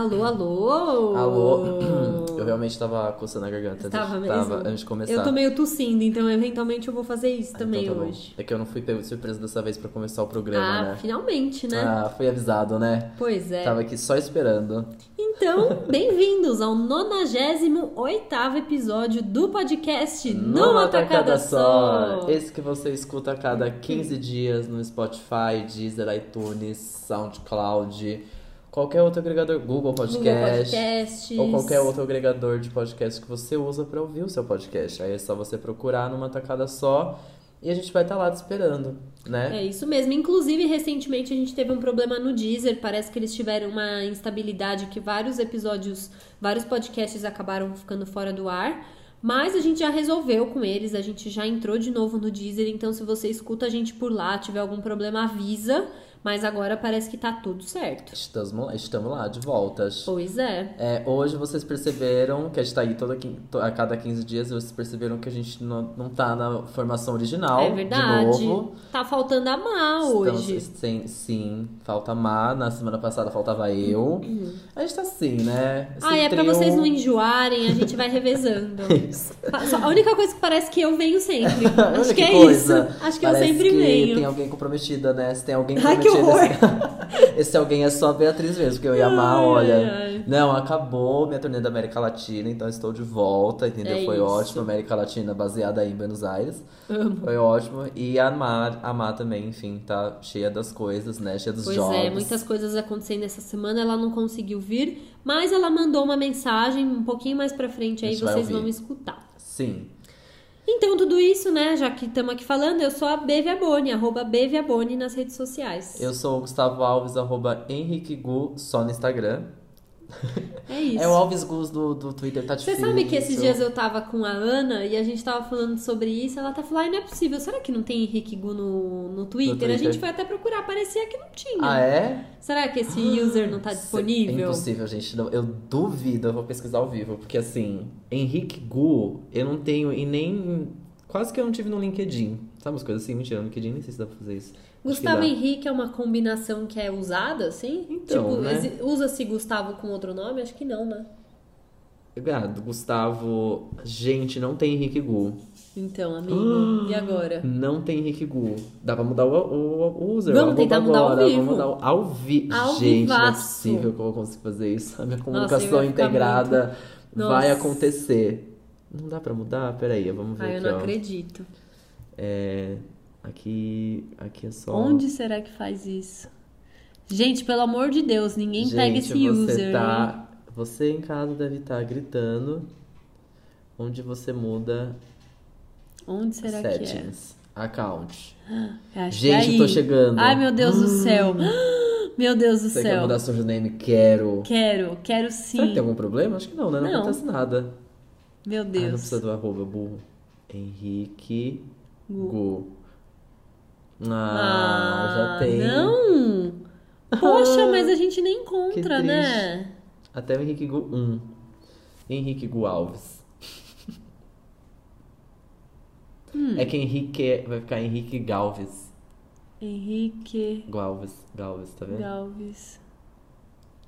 Alô, alô! Alô? Eu realmente tava coçando a garganta. Tava mesmo? Tava, antes de começar. Eu tô meio tossindo, então eventualmente eu vou fazer isso Ah, também então tá hoje. É que eu não fui pego de surpresa dessa vez pra começar o programa, Ah, né? finalmente, né? Ah, fui avisado, né? Pois é. Tava aqui só esperando. Então, bem-vindos ao 98 episódio do podcast Numa Tacada Só. Esse que você escuta a cada 15 dias no Spotify, Deezer, iTunes, SoundCloud, qualquer outro agregador, Google Podcast. Google Podcasts. Ou qualquer outro agregador de podcast que você usa pra ouvir o seu podcast. Aí é só você procurar numa tacada só e a gente vai estar lá te esperando, né? É isso mesmo. Inclusive, recentemente a gente teve um problema no Deezer. Parece que eles tiveram uma instabilidade que vários episódios, vários podcasts acabaram ficando fora do ar. Mas a gente já resolveu com eles, a gente já entrou de novo no Deezer. Então, se você escuta a gente por lá, tiver algum problema, avisa. Mas agora parece que tá tudo certo. Estamos, lá- estamos lá, de voltas. Pois é. É, hoje vocês perceberam que a gente tá aí toda, a cada 15 dias, vocês perceberam que a gente não, não tá na formação original. É verdade. De novo. Tá faltando a Má Estamos hoje. sem- sim, falta a Má. Na semana passada faltava eu. A gente tá assim, né? Esse Ah, é pra trio- vocês não enjoarem, a gente vai revezando. Só- A única coisa que parece que eu venho sempre. Acho que, é coisa. isso. Acho que eu Parece sempre que venho. tem alguém comprometida, né? Se tem alguém que comprometida. Horror. Esse, esse alguém é só a Beatriz mesmo, porque eu ia amar, Ai, olha. ai. Não, acabou minha turnê da América Latina, então estou de volta, entendeu? É Foi isso. ótimo. América Latina baseada aí em Buenos Aires. Amo. Foi ótimo. E a Mar, a Mar também, enfim, tá cheia das coisas, né? Cheia dos Pois jobs. é, muitas coisas acontecendo essa semana, ela não conseguiu vir, mas ela mandou uma mensagem um pouquinho mais pra frente, aí vocês vão escutar. Sim. Então, tudo isso, né, já que estamos aqui falando, eu sou a Beviaboni, arroba Beviaboni nas redes sociais. Eu sou o Gustavo Alves, arroba Henrique Gu, só no Instagram. É isso. É o Alves Gus do, do Twitter, tá Você difícil. sabe que esses dias eu tava com a Ana e a gente tava falando sobre isso. Ela tá falando, ai, não é possível. Será que não tem Henrique Gu no, no Twitter? Twitter. A gente foi até procurar, parecia que não tinha. Ah, é? Será que esse user não tá É disponível? impossível, gente. Não, Eu duvido, eu vou pesquisar ao vivo. Porque assim, Henrique Gu, eu não tenho e nem. Quase que eu não tive no LinkedIn. Sabe umas coisas assim? Mentira, no LinkedIn nem sei se dá pra fazer isso. Gustavo. Henrique é uma combinação que é usada, assim? Então, tipo, né? usa-se Gustavo com outro nome? Acho que não, né? Ah, do Gustavo. Gente, não tem Henrique Gu. Então, amigo, e agora? Não tem Henrique Gu. Dá pra mudar o, o, o user. Vamos tentar mudar ao agora. vivo. Vamos mudar o- ao vivo. Ao Gente, não é vivaço. possível que eu conseguir fazer isso. A minha Nossa, comunicação ficar integrada muito- vai Nossa. acontecer. Não dá pra mudar? Peraí, vamos ver Ai, eu não ó. acredito. É, aqui, aqui é só. Onde será que faz isso? Gente, pelo amor de Deus, ninguém Gente, pega esse você user. tá, você em casa deve estar gritando. Onde você muda Onde será que é? settings, account. Acho Gente, que é tô chegando. Ai, meu Deus do céu. Meu Deus do Você quer céu. mudar seu username? Quero. Quero, quero Será que sim. tem algum problema? Acho que não, né? Não, Não. acontece nada. Meu Ai, não Deus. precisa do arroba, burro. Henrique Gu. Gu. Ah, já tem. Não! Poxa, mas a gente nem encontra, né? Até o Henrique Gu 1. Henrique Gu Alves. Hum. É que Henrique vai ficar Henrique Galves. Henrique Galves, Galves, tá vendo? Galves.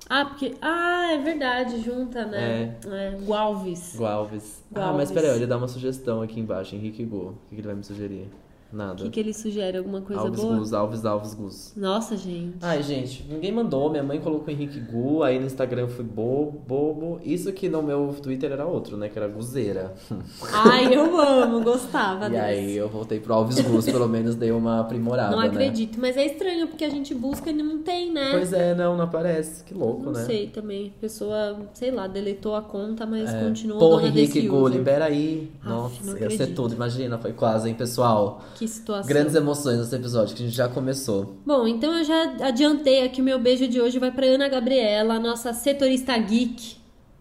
Ah, porque. Ah, é verdade, junta, né? É. Gualves. Galves. Ah, Galves. mas peraí, ele dá uma sugestão aqui embaixo. Henrique Gu. O que ele vai me sugerir? O Nada. que, que ele sugere? Alguma coisa Alves boa? Gus, Alves, Alves Gus. Nossa, gente. Ai, gente, ninguém mandou. Minha mãe colocou Henrique Gu, aí no Instagram eu fui bobo, bobo. Isso que no meu Twitter era outro, né? Que era Guzeira. Ai, eu amo, gostava E desse. aí eu voltei pro Alves Gus, pelo menos dei uma aprimorada, Não né? acredito, mas é estranho porque a gente busca e não tem, né? Pois é, não, não aparece. Que louco, Não né? sei também. A pessoa, sei lá, deletou a conta, mas É. continua Pô, dona Henrique desse Gu, user. libera aí. Aff, Nossa, não ia ser tudo. Imagina, foi quase, hein, pessoal? Que situação. Grandes emoções nesse episódio, que a gente já começou. Bom, então eu já adiantei aqui o meu beijo de hoje vai pra Ana Gabriela, nossa setorista geek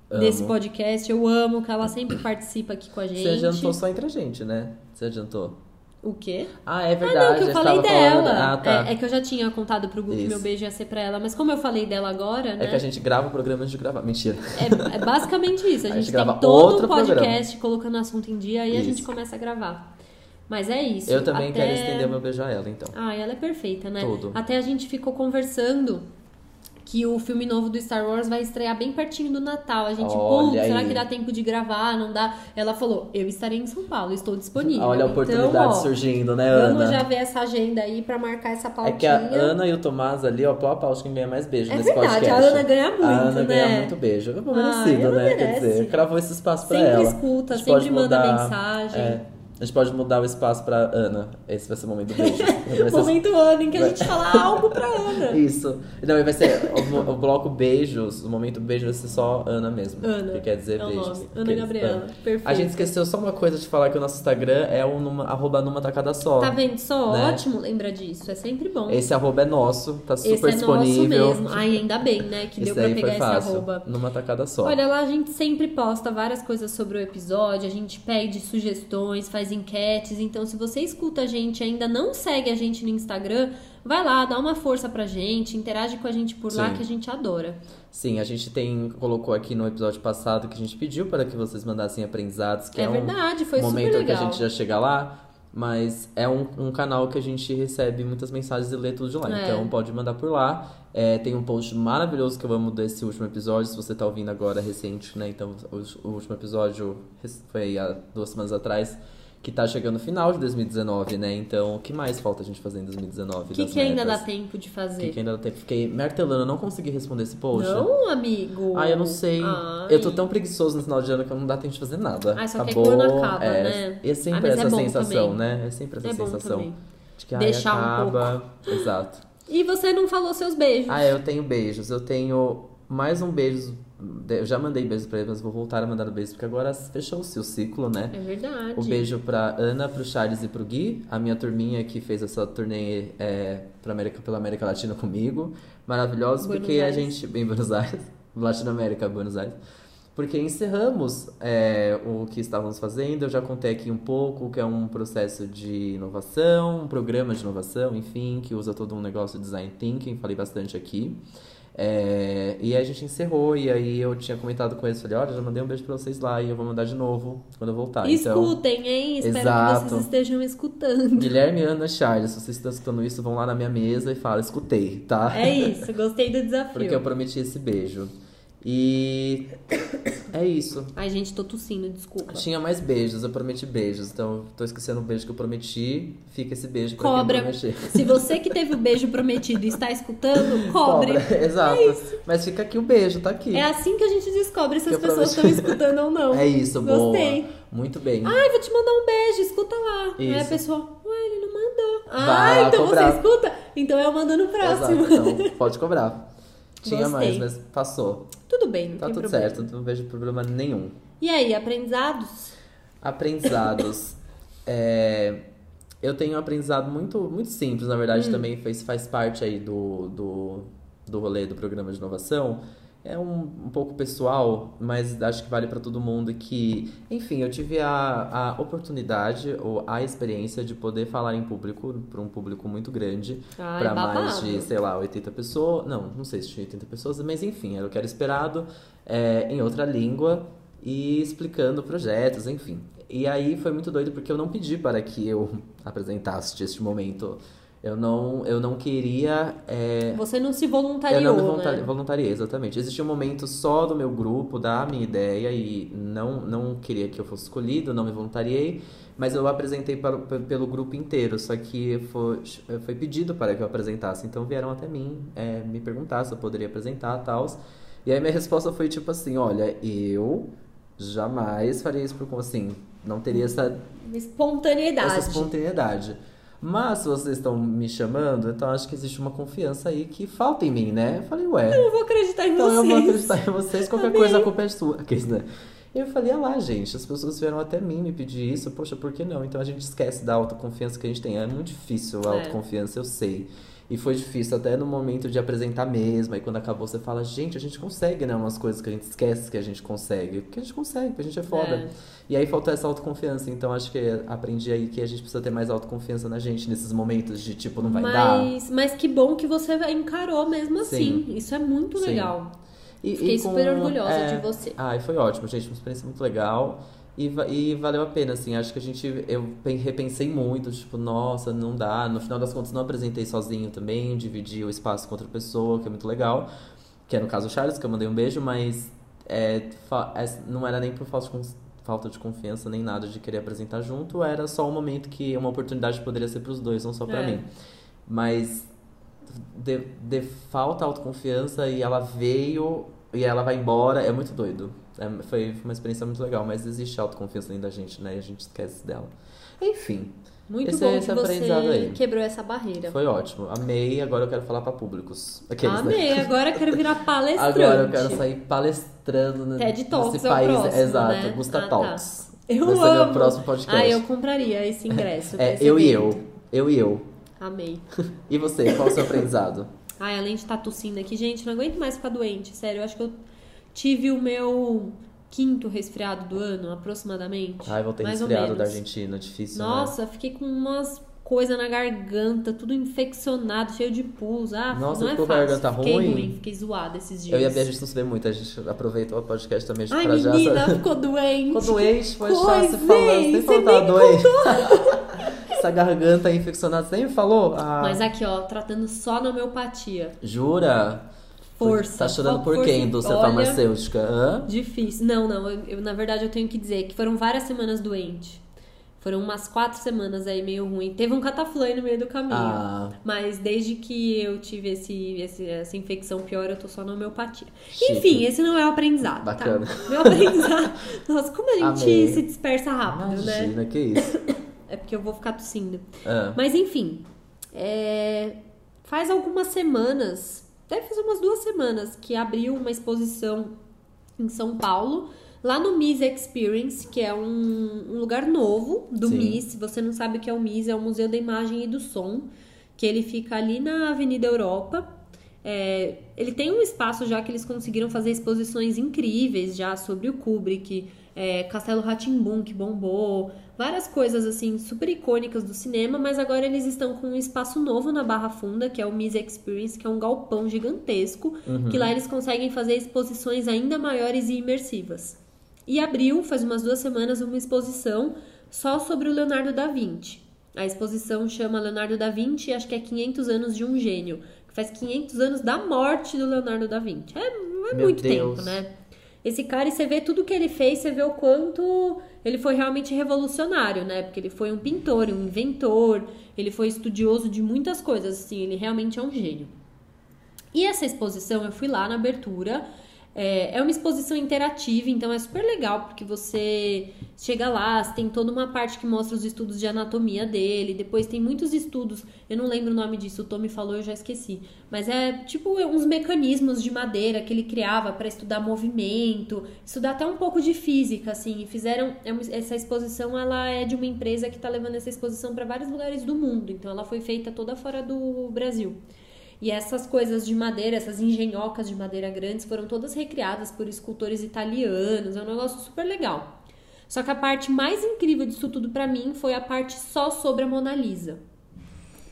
Amo. desse podcast. Eu amo que ela sempre participa aqui com a gente. Você adiantou só entre a gente, né? Você adiantou. O quê? Ah, é Ah, verdade. não, que eu falei dela. falando- Ah, tá. é, é que eu já tinha contado pro Gu que Isso. meu beijo ia ser pra ela, mas como eu falei dela agora, né? É que a gente grava o programa antes de gravar. Mentira. É, é basicamente isso. A A gente, gente tem grava todo outro um podcast colocando assunto em dia e a gente Isso. começa a gravar. Mas é isso. Eu também Até- quero estender meu beijo a ela, então. Ah, ela é perfeita, né? Tudo. Até a gente ficou conversando que o filme novo do Star Wars vai estrear bem pertinho do Natal. A gente, putz, será que dá tempo de gravar? Não dá? Ela falou, eu estarei em São Paulo, estou disponível. Olha a oportunidade então, ó, surgindo, né, Vamos Ana? já ver essa agenda aí pra marcar essa É pautinha. que a Ana e o Tomás ali, ó, pau a pau, acho que quem ganha mais beijo É nesse verdade, podcast. a Ana ganha muito, A Ana né? ganha muito beijo. É Ah, merecido, ela né? Quer merece. dizer, cravou esse espaço pra Sempre ela. escuta, A gente sempre manda mudar- mensagem. É, a gente pode mudar o espaço pra Ana. Esse vai ser o momento do beijo. Ser- Momento Ana, em que a gente fala algo pra Ana. Isso. Não, vai ser o, o bloco beijos, o momento beijo vai ser só Ana mesmo. Ana. Que quer dizer É o beijos. nome. Ana Gabriela. Perfeito. A gente esqueceu só uma coisa de falar que o nosso Instagram é o numa, arroba numa tacada só. Tá vendo só? Né? Ótimo lembra disso. É sempre bom. Esse arroba é nosso, tá super Esse é disponível. nosso mesmo. Ai, ainda bem, né? Que deu Esse pra aí pegar esse arroba. Numa tacada só. Olha, lá a gente sempre posta várias coisas sobre o episódio, a gente pede sugestões, faz enquetes. Então, se você escuta a gente e ainda não segue a gente no Instagram, vai lá, dá uma força pra gente, interage com a gente por lá Sim. que a gente adora. Sim, a gente tem colocou aqui no episódio passado que a gente pediu para que vocês mandassem aprendizados, que é é, um verdade, foi momento que a gente já chega lá, mas é um, um canal que a gente recebe muitas mensagens e lê tudo de lá. É. Então pode mandar por lá. É, tem um post maravilhoso que eu amo desse último episódio, se você tá ouvindo agora recente, né? Então o, o último episódio foi há duas semanas atrás. Que tá chegando no final de 2019, né? Então, o que mais falta a gente fazer em 2019? O que, que ainda dá tempo de O fazer? que, que ainda dá tempo? Fiquei martelando, eu não consegui responder esse post. Não, amigo. Ah, eu não sei. Ai. Eu tô tão preguiçoso no final de ano que não dá tempo de fazer nada. Ah, só que Acabou. quando acaba, é, né? É sempre Ah, é essa bom sensação, também. né? É sempre essa É sensação. De que ai, Deixar um acaba. Exato. E você não falou seus beijos. Ah, eu tenho beijos. Eu tenho mais um beijo. Eu já mandei beijos pra ele, mas vou voltar a mandar beijos, porque agora fechou-se o ciclo, né? É verdade. O beijo pra Ana, pro Charles e pro Gui, a minha turminha que fez essa turnê é, América, pela América Latina comigo. Maravilhosos, Buenos porque a Aires. gente. Em Buenos Aires, Latinoamérica, Buenos Aires. Porque encerramos é, o que estávamos fazendo, eu já contei aqui um pouco, que é um processo de inovação, um programa de inovação, enfim, que usa todo um negócio de design thinking, falei bastante aqui. É, e aí a gente encerrou, e aí eu tinha comentado com eles, falei, olha, já mandei um beijo pra vocês lá, e eu vou mandar de novo quando eu voltar. Então, Escutem, hein? Espero que Exato. vocês estejam escutando. Guilherme, Ana, Charles, se vocês estão escutando isso, vão lá na minha mesa e falam, escutei, tá? É isso, gostei do desafio. Porque eu prometi esse beijo. E é isso. Ai, gente, tô tossindo, desculpa. Tinha mais beijos, eu prometi beijos. Então, tô esquecendo o beijo que eu prometi. Fica esse beijo pra Cobra. quem. Se você que teve o beijo prometido e está escutando, cobre. Cobra, Exato. Mas fica aqui o beijo, tá aqui. É assim que a gente descobre se Que as pessoas estão prometi. escutando ou não. É isso, boa. Gostei. Muito bem. Ai, vou te mandar um beijo, escuta lá. Aí a Isso. pessoa, ué, ele não mandou. Vai Ah, então cobrar. você escuta? Então eu mando no próximo. Exato, então pode cobrar. Tinha Gostei. mais, mas passou. Tudo bem, não Tá tem tudo problema. certo, não vejo problema nenhum. E aí, aprendizados? Aprendizados. É, eu tenho um aprendizado muito, muito simples, na verdade, Hum. também faz, faz parte aí do, do, do rolê do programa de inovação. É um, um pouco pessoal, mas acho que vale para todo mundo que, enfim, eu tive a, a oportunidade ou a experiência de poder falar em público para um público muito grande, para mais de, sei lá, 80 pessoas. Não, não sei se tinha 80 pessoas, mas enfim, era o que era esperado é, em outra língua e explicando projetos, enfim. E aí foi muito doido porque eu não pedi para que eu apresentasse este momento. Eu não, eu não queria. é, Você não se eu voluntariou, não me voluntari né? voluntariei, exatamente. Existia um momento só do meu grupo, da minha ideia, e não, não queria que eu fosse escolhido, não me voluntariei, mas eu apresentei para, pelo grupo inteiro, só que foi, foi pedido para que eu apresentasse. Então vieram até mim é, me perguntar se eu poderia apresentar e tal. E aí minha resposta foi tipo assim: olha, eu jamais faria isso por assim, não teria essa Espontaneidade. essa espontaneidade. Mas se vocês estão me chamando, então acho que existe uma confiança aí que falta em mim, né? Eu falei, ué, Eu vou acreditar em então vocês. eu vou acreditar em vocês, qualquer Amei. coisa a culpa é sua. Aqueles, né? Eu falei, ah lá, gente, as pessoas vieram até mim me pedir isso, poxa, por que não? Então a gente esquece da autoconfiança que a gente tem. É muito difícil a É. autoconfiança, eu sei. E foi difícil até no momento de apresentar mesmo. Aí quando acabou, você fala, gente, a gente consegue, né? Umas coisas que a gente esquece que a gente consegue. Porque a gente consegue, porque a gente é foda. É. E aí faltou essa autoconfiança. Então acho que aprendi aí que a gente precisa ter mais autoconfiança na gente nesses momentos de tipo, não vai dar. mas, mas que bom que você encarou mesmo assim. Isso é muito Sim. legal. E, Fiquei e com- super orgulhosa é, de você. Ah, e foi ótimo, gente. Uma experiência muito legal. E, e valeu a pena, assim. Acho que a gente. Eu pen- repensei muito, tipo, nossa, não dá. No final das contas, não apresentei sozinho também. Dividi o espaço com outra pessoa, que é muito legal. que é no caso o Charles, que eu mandei um beijo, mas é, é, não era nem por falta de, falta de confiança nem nada de querer apresentar junto, era só um momento que uma oportunidade poderia ser pros dois, não só pra É. mim. Mas de, de falta autoconfiança e ela veio e ela vai embora, é muito doido. É, foi uma experiência muito legal, mas existe autoconfiança dentro da gente, né? E a gente esquece dela. Enfim, Muito Esse- bom esse que aprendizado você aí. quebrou essa barreira. foi ótimo. Amei, agora eu quero falar pra públicos. Aqueles, né? Amei, agora eu quero virar palestrante. Agora eu quero sair palestrando no, TED Talks nesse é o país. próximo, Exato, né? Gusta Ah, tá. Talks. Eu Vai ser amo. meu próximo podcast. Ah, eu compraria esse ingresso. É, eu e eu. Eu e eu. Amei. E você, qual o seu aprendizado? Ai, além de estar tossindo aqui, gente, não aguento mais ficar doente. Sério, eu acho que eu tive o meu quinto resfriado do ano, aproximadamente. Ai, voltei mais resfriado da Argentina, difícil, né? Nossa, fiquei com umas coisas na garganta, tudo infeccionado, cheio de pus. Ah, Nossa, não é ficou a fácil. garganta fiquei ruim? fiquei zoada esses dias. Eu e a Bia, a gente não se vê muito, a gente aproveita o podcast também Ai, pra já... menina, ficou doente. Ficou doente, foi é, falou que tava nem doente. Essa garganta infeccionada, você nem falou? Ah, Mas aqui, ó, tratando só na homeopatia. Jura? Força. Tá chorando por quem, indústria Olha, farmacêutica? Hã? Difícil. Não, não. eu- eu, na verdade, eu tenho que dizer que foram várias semanas doente. Foram umas quatro semanas aí meio ruim. Teve um cataflã no meio do caminho. Ah, Mas desde que eu tive esse, esse- essa infecção pior, eu tô só na homeopatia. Chique. Enfim, esse não é o aprendizado. Bacana. Tá? Meu aprendizado. Nossa, como a gente Amei. se dispersa rápido, né? imagina, que isso. É porque eu vou ficar tossindo. Ah, Mas enfim, é, faz algumas semanas, deve fazer umas duas semanas, que abriu uma exposição em São Paulo, lá no Miss Experience, que é um, um lugar novo do Sim. Miss. Se você não sabe o que é o Miss, é o Museu da Imagem e do Som, que ele fica ali na Avenida Europa. É, ele tem um espaço já que eles conseguiram fazer exposições incríveis já sobre o Kubrick, é, Castelo Ratimbun que bombou, várias coisas assim super icônicas do cinema, mas agora eles estão com um espaço novo na Barra Funda, que é o Miss Experience, que é um galpão gigantesco, que lá eles conseguem fazer exposições ainda maiores e imersivas. E abriu, faz umas duas semanas, uma exposição só sobre o Leonardo da Vinci. A exposição chama Leonardo da Vinci, acho que é 500 anos de um gênio, que faz 500 anos da morte do Leonardo da Vinci. É, é muito Deus. tempo, né? Esse cara, e você vê tudo que ele fez, você vê o quanto ele foi realmente revolucionário, né? Porque ele foi um pintor, um inventor, ele foi estudioso de muitas coisas, assim, ele realmente é um gênio. E essa exposição, eu fui lá na abertura. É, é uma exposição interativa, então é super legal, porque você chega lá, tem toda uma parte que mostra os estudos de anatomia dele, depois tem muitos estudos, eu não lembro o nome disso, o Tom me falou, eu já esqueci. Mas é tipo uns mecanismos de madeira que ele criava para estudar movimento, estudar até um pouco de física, assim. Fizeram. é Essa exposição ela é de uma empresa que está levando essa exposição para vários lugares do mundo, então ela foi feita toda fora do Brasil. E essas coisas de madeira, essas engenhocas de madeira grandes, foram todas recriadas por escultores italianos. É um negócio super legal. Só que a parte mais incrível disso tudo pra mim foi a parte só sobre a Mona Lisa.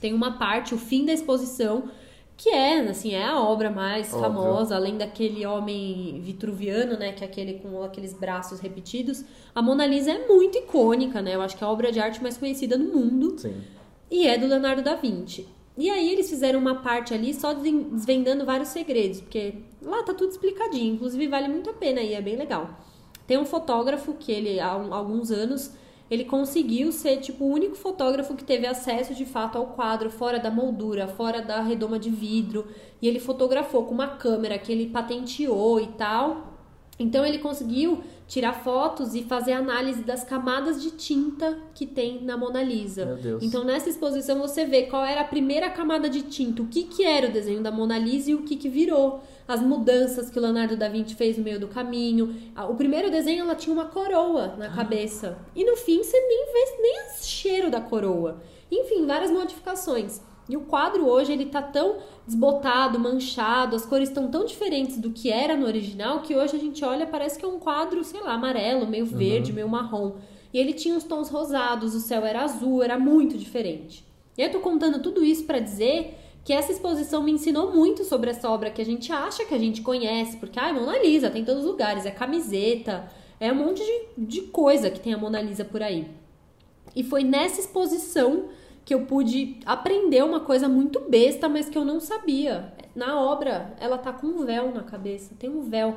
Tem uma parte, o fim da exposição, que é, assim, é a obra mais Óbvio. famosa, além daquele homem vitruviano, né, que é aquele com aqueles braços repetidos. A Mona Lisa é muito icônica, né? Eu acho que é a obra de arte mais conhecida no mundo. sim. E é do Leonardo da Vinci. E aí eles fizeram uma parte ali só desven- desvendando vários segredos, porque lá tá tudo explicadinho, inclusive vale muito a pena e é bem legal. Tem um fotógrafo que ele há alguns anos ele conseguiu ser tipo o único fotógrafo que teve acesso de fato ao quadro fora da moldura, fora da redoma de vidro, e ele fotografou com uma câmera que ele patenteou e tal. Então ele conseguiu tirar fotos e fazer análise das camadas de tinta que tem na Mona Lisa. Meu Deus. Então nessa exposição você vê qual era a primeira camada de tinta, o que, que era o desenho da Mona Lisa e o que, que virou. As mudanças que o Leonardo da Vinci fez no meio do caminho. Ah, O primeiro desenho ela tinha uma coroa na cabeça. E no fim você nem vê nem o cheiro da coroa. Enfim, várias modificações. E o quadro hoje ele tá tão desbotado, manchado, as cores estão tão diferentes do que era no original que hoje a gente olha parece que é um quadro, sei lá, amarelo, meio verde, meio marrom. E ele tinha os tons rosados, o céu era azul, era muito diferente. E eu tô contando tudo isso para dizer que essa exposição me ensinou muito sobre essa obra que a gente acha que a gente conhece, porque ah, é Mona Lisa, tem em todos os lugares, é camiseta, é um monte de, de coisa que tem a Mona Lisa por aí. E foi nessa exposição que eu pude aprender uma coisa muito besta, mas que eu não sabia. Na obra, ela tá com um véu na cabeça. Tem um véu.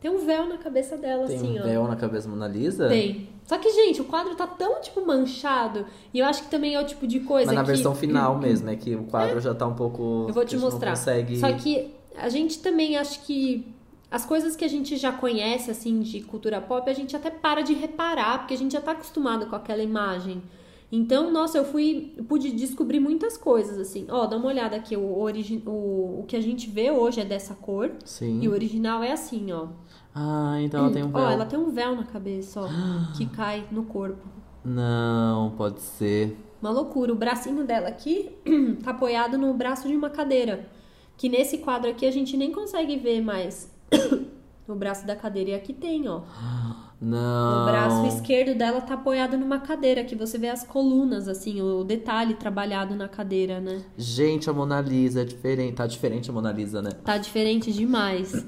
Tem um véu na cabeça dela, Tem assim, um ó. véu na cabeça da Mona Lisa? Tem. Só que, gente, o quadro tá tão, tipo, manchado. E eu acho que também é o tipo de coisa Mas na que... versão final mesmo, é que o quadro já tá um pouco. Eu vou te mostrar. consegue... Só que a gente também acho que as coisas que a gente já conhece, assim, de cultura pop, a gente até para de reparar, porque a gente já tá acostumado com aquela imagem. Então, nossa, eu fui, pude descobrir muitas coisas, assim. Ó, dá uma olhada aqui, o, origi o, o que a gente vê hoje é dessa cor, Sim. e o original é assim, ó. Ah, então ela tem um véu. Ó, ela tem um véu na cabeça, ó, que cai no corpo. Não, pode ser. Uma loucura. O bracinho dela aqui tá apoiado no braço de uma cadeira. Que nesse quadro aqui a gente nem consegue ver mais o braço da cadeira. E aqui tem, ó. Não. O braço esquerdo dela tá apoiado numa cadeira. Que você vê as colunas, assim, o detalhe trabalhado na cadeira, né? Gente, a Mona Lisa é diferente. Tá diferente a Mona Lisa, né? Tá diferente demais.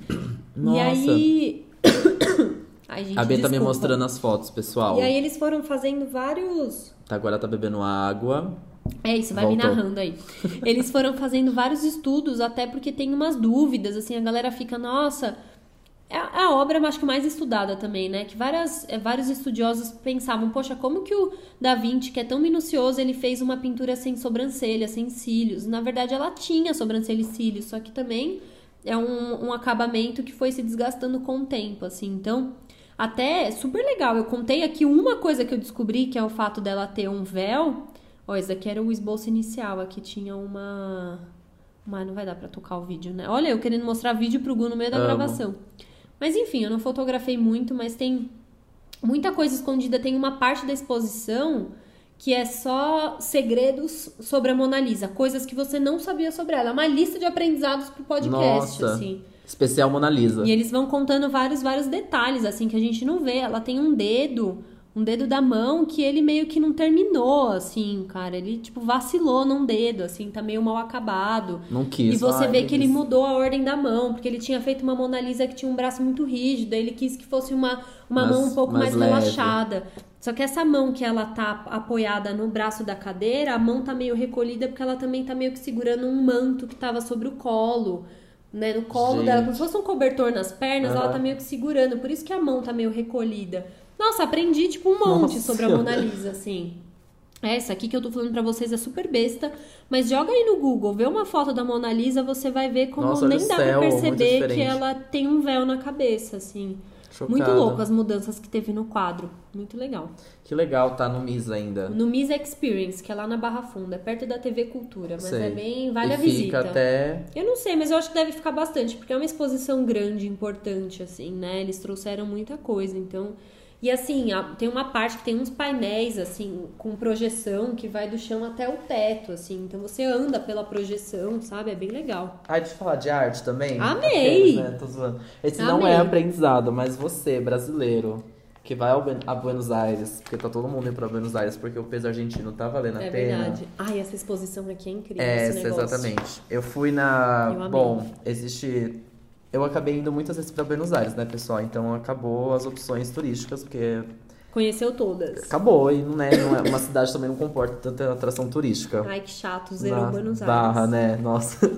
Nossa. E aí. Ai, gente, a B tá me mostrando as fotos, pessoal. E aí eles foram fazendo vários. Tá, agora tá bebendo água. É isso, vai me Voltou. narrando aí. Eles foram fazendo vários estudos, até porque tem umas dúvidas, assim, a galera fica, nossa. É a a obra, acho que mais estudada também, né? Que várias, é, vários estudiosos pensavam, poxa, como que o Da Vinci, que é tão minucioso, ele fez uma pintura sem sobrancelha, sem cílios? Na verdade, ela tinha sobrancelha e cílios, só que também é um, um acabamento que foi se desgastando com o tempo, assim. Então, até é super legal. Eu contei aqui uma coisa que eu descobri, que é o fato dela ter um véu. Ó, esse aqui era o esboço inicial. Aqui tinha uma. Mas não vai dar pra tocar o vídeo, né? Olha, eu querendo mostrar vídeo pro Gu no meio da Amo. gravação. Mas enfim, eu não fotografei muito, mas tem muita coisa escondida. Tem uma parte da exposição que é só segredos sobre a Mona Lisa, coisas que você não sabia sobre ela. É uma lista de aprendizados pro podcast, Nossa. assim. Especial Mona Lisa. E eles vão contando vários, vários detalhes, assim, que a gente não vê. Ela tem um dedo, um dedo da mão que ele meio que não terminou, assim, cara. Ele, tipo, vacilou num dedo, assim, tá meio mal acabado. Não quis. E você Ai, vê que ele quis. mudou a ordem da mão, porque ele tinha feito uma Mona Lisa que tinha um braço muito rígido, aí ele quis que fosse uma, uma Mais- mão um pouco mais, mais relaxada. Só que essa mão que ela tá apoiada no braço da cadeira, a mão tá meio recolhida porque ela também tá meio que segurando um manto que tava sobre o colo. Né, no colo Gente. dela, como se fosse um cobertor nas pernas, ela Aham. tá meio que segurando, por isso que a mão tá meio recolhida. Nossa, aprendi tipo um monte Nossa. sobre a Mona Lisa, assim. Essa aqui que eu tô falando pra vocês é super besta, mas joga aí no Google, vê uma foto da Mona Lisa, você vai ver como Nossa, nem dá céu, pra perceber que ela tem um véu na cabeça, assim. Chocado. Muito louco as mudanças que teve no quadro. Muito legal. Que legal, tá no Misa ainda. No Miss Experience, que é lá na Barra Funda, é perto da TV Cultura, mas Sei. é bem. Vale e a visita. fica até. Eu não sei, mas eu acho que deve ficar bastante, porque é uma exposição grande, importante, assim, né? Eles trouxeram muita coisa, então. E assim, a- tem uma parte que tem uns painéis, assim, com projeção que vai do chão até o teto, assim. Então você anda pela projeção, sabe? É bem legal. Ai, deixa eu falar de arte também. Amei! Aqueles, né? Tô zoando. Esse não Amei. é aprendizado, mas você, brasileiro, que vai ao a Buenos Aires, porque tá todo mundo indo pra Buenos Aires, porque o peso argentino tá valendo a é pena. verdade. Ai, essa exposição aqui é incrível. É, negócio. exatamente. Eu fui na. Eu. Bom, existe. Eu acabei indo muitas vezes pra Buenos Aires, né, pessoal? Então acabou as opções turísticas, porque Conheceu todas. acabou e não é, não é uma cidade também não comporta tanta atração turística. Ai, que chato, zerou Na Buenos Aires. Barra, né? Nossa.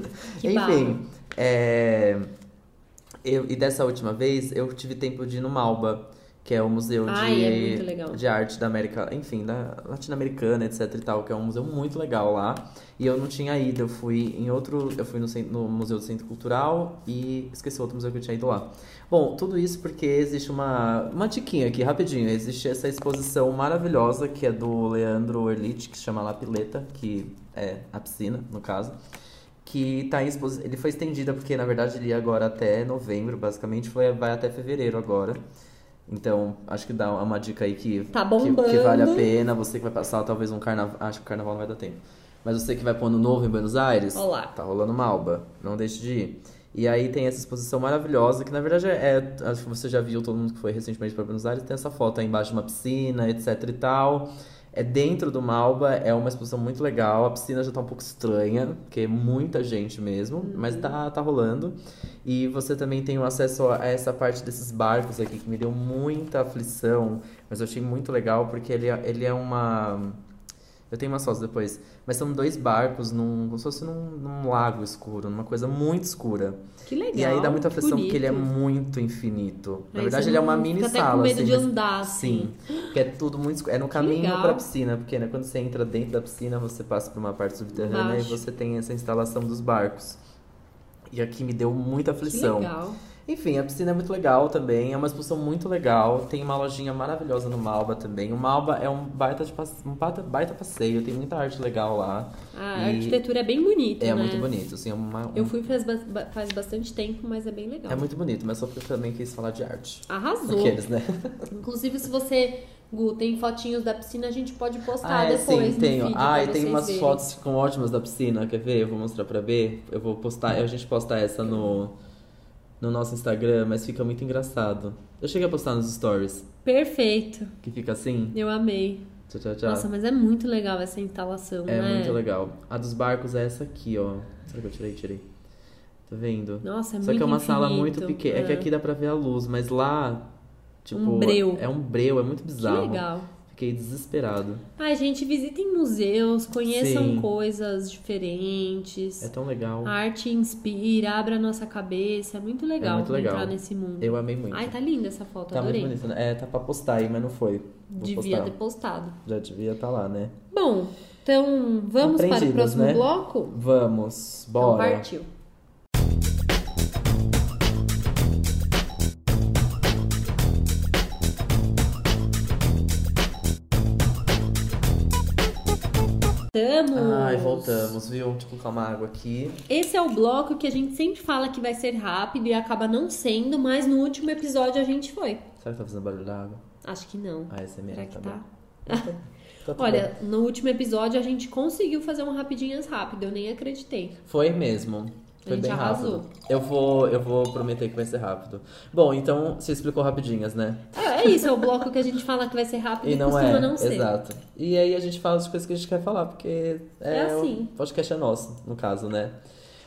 Que Enfim, barra. é, eu, e dessa última vez eu tive tempo de ir no Malba, que é o museu Ai, de, é de arte da América, enfim, da latino-americana, etc e tal, que é um museu muito legal lá. E eu não tinha ido, eu fui em outro, eu fui no, no Museu do Centro Cultural e esqueci outro museu que eu tinha ido lá. Bom, tudo isso porque existe uma, uma diquinha aqui, rapidinho. Existe essa exposição maravilhosa que é do Leandro Erlich, que se chama La Pileta, que é a piscina, no caso. Que tá em exposição. Ele foi estendida porque, na verdade, ele ia agora até novembro, basicamente. Foi, vai até fevereiro agora. Então, acho que dá uma dica aí que, Tá que, que vale a pena. Você que vai passar talvez um carnaval. Acho que o carnaval não vai dar tempo. Mas você que vai pro ano novo em Buenos Aires. Olá. Tá rolando uma alba. Não deixe de ir. E aí tem essa exposição maravilhosa, que na verdade é. Acho que você já viu, todo mundo que foi recentemente para Buenos Aires, tem essa foto aí embaixo de uma piscina, etc e tal. É dentro do Malba, é uma exposição muito legal. A piscina já tá um pouco estranha, porque é muita gente mesmo, mas tá, tá rolando. E você também tem o acesso a essa parte desses barcos aqui, que me deu muita aflição, mas eu achei muito legal, porque ele é, ele é uma. Eu tenho umas fotos depois. Mas são dois barcos num. como se fosse num, num lago escuro, numa coisa muito escura. Que legal. E aí dá muita aflição porque ele é muito infinito. Na Aí verdade, ele é uma mini até sala. com medo assim, de andar, assim. Sim. Porque é tudo muito escuro. É no caminho pra piscina, porque né, quando você entra dentro da piscina, você passa por uma parte subterrânea Embaixo. e você tem essa instalação dos barcos. E aqui me deu muita Que aflição. legal. Enfim, a piscina é muito legal também, é uma exposição muito legal. Tem uma lojinha maravilhosa no Malba também. O Malba é um baita, de passe- um baita, baita passeio, tem muita arte legal lá. A E arquitetura é bem bonita, É né? muito bonito, assim, é uma, um- Eu fui faz, ba- faz bastante tempo, mas é bem legal. É muito bonito, mas só porque eu também quis falar de arte. Arrasou. Aqueles, né? Inclusive, se você, Gu, tem fotinhos da piscina, a gente pode postar Ah, é, depois sim, tenho. vídeo Ah, e tem umas verem. fotos com ótimas da piscina, quer ver? Eu vou mostrar pra ver. Eu vou postar, a gente posta essa no, no nosso Instagram, mas fica muito engraçado. Eu cheguei a postar nos stories, Perfeito. que fica assim. Eu amei. Tchau, tchau, tchau. Nossa, mas é muito legal essa instalação, é né? muito legal. A dos barcos é essa aqui, ó. Será que eu tirei? Tirei. Tá vendo? Nossa, é Só muito que é uma sala muito infinito. pequena. É que aqui dá pra ver a luz, mas lá, tipo. Um breu. É um breu, é muito Que bizarro. legal. Fiquei desesperado. Ai, gente, visitem museus, conheçam Sim. coisas diferentes. É tão legal. A arte inspira, abre a nossa cabeça. É muito legal, muito legal. entrar nesse mundo. Eu amei muito. Ai, tá linda essa foto, Tá adorei. muito bonito, né? É, tá pra postar aí, mas não foi. Vou Devia postar. ter postado. Já devia estar lá, né? Bom, então vamos para o próximo né? bloco? Vamos, Então bora. partiu. Voltamos! Ai, voltamos, viu? Deixa eu colocar uma água aqui. Esse é o bloco que a gente sempre fala que vai ser rápido e acaba não sendo, mas no último episódio a gente foi. Será que tá fazendo barulho da água? Acho que não. Ah, esse é mesmo, Será que tá, tá? Tá Olha, no último episódio a gente conseguiu fazer um rapidinhas rápido, eu nem acreditei. bem. Foi mesmo. Foi A gente bem arrasou. rápido. Eu vou, eu vou prometer que vai ser rápido. Bom, então você explicou rapidinhas, né? É, é isso, é o bloco que a gente fala que vai ser rápido e, E não é, não ser. exato. E aí a gente fala as coisas que a gente quer falar, porque é, É assim. o podcast é nosso, no caso, né?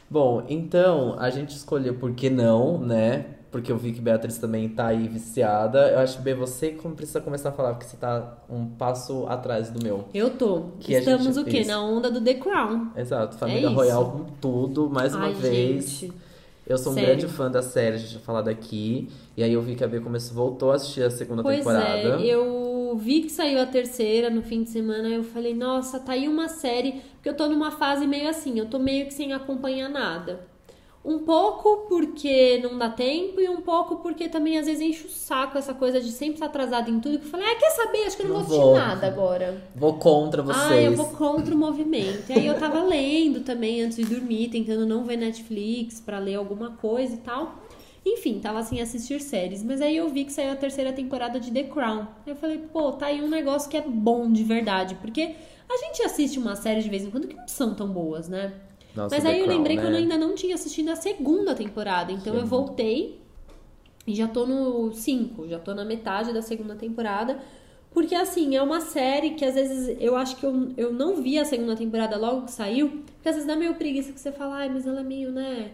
Bom, então a gente escolheu por que não, né? Porque eu vi que Beatriz também tá aí viciada. Eu acho que Bê, você como precisa começar a falar, porque você tá um passo atrás do meu. Eu tô. Que Estamos o quê? fez. Na onda do The Crown. Exato, Família É. Royal com tudo, mais uma Ai, vez. gente. Eu sou um Sério. grande fã da série, a gente tinha falado aqui. E aí eu vi que a B começou, voltou a assistir a segunda Pois temporada. é, eu vi que saiu a terceira no fim de semana, eu falei, nossa, tá aí uma série, porque eu tô numa fase meio assim, eu tô meio que sem acompanhar nada. Um pouco porque não dá tempo e um pouco porque também às vezes enche o saco essa coisa de sempre estar atrasado em tudo, que eu falei, ah, quer saber? Acho que eu não, Não vou assistir nada agora. Vou contra vocês. Ah, eu vou contra o movimento. E aí eu tava lendo também antes de dormir, tentando não ver Netflix pra ler alguma coisa e tal. Enfim, tava assim assistir séries, mas aí eu vi que saiu a terceira temporada de The Crown. Eu falei, pô, tá aí um negócio que é bom de verdade, porque a gente assiste uma série de vez em quando que não são tão boas, né? Nossa, mas aí eu lembrei que eu né? ainda não tinha assistido a segunda temporada, então Que eu voltei e já tô no 5, já tô na metade da segunda temporada. Porque, assim, é uma série que às vezes eu acho que eu, eu não vi a segunda temporada logo que saiu, porque às vezes dá meio preguiça que você fala, ai, mas ela é meio, né?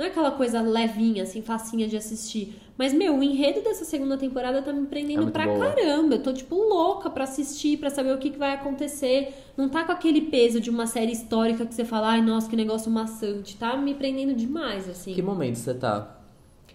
Não é aquela coisa levinha, assim, facinha de assistir. Mas, meu, o enredo dessa segunda temporada tá me É prendendo muito pra boa. caramba. Eu tô, tipo, louca pra assistir, pra saber o que, que vai acontecer. Não tá com aquele peso de uma série histórica que você fala, ai, nossa, que negócio maçante. Tá me prendendo demais, assim. Que momento você tá?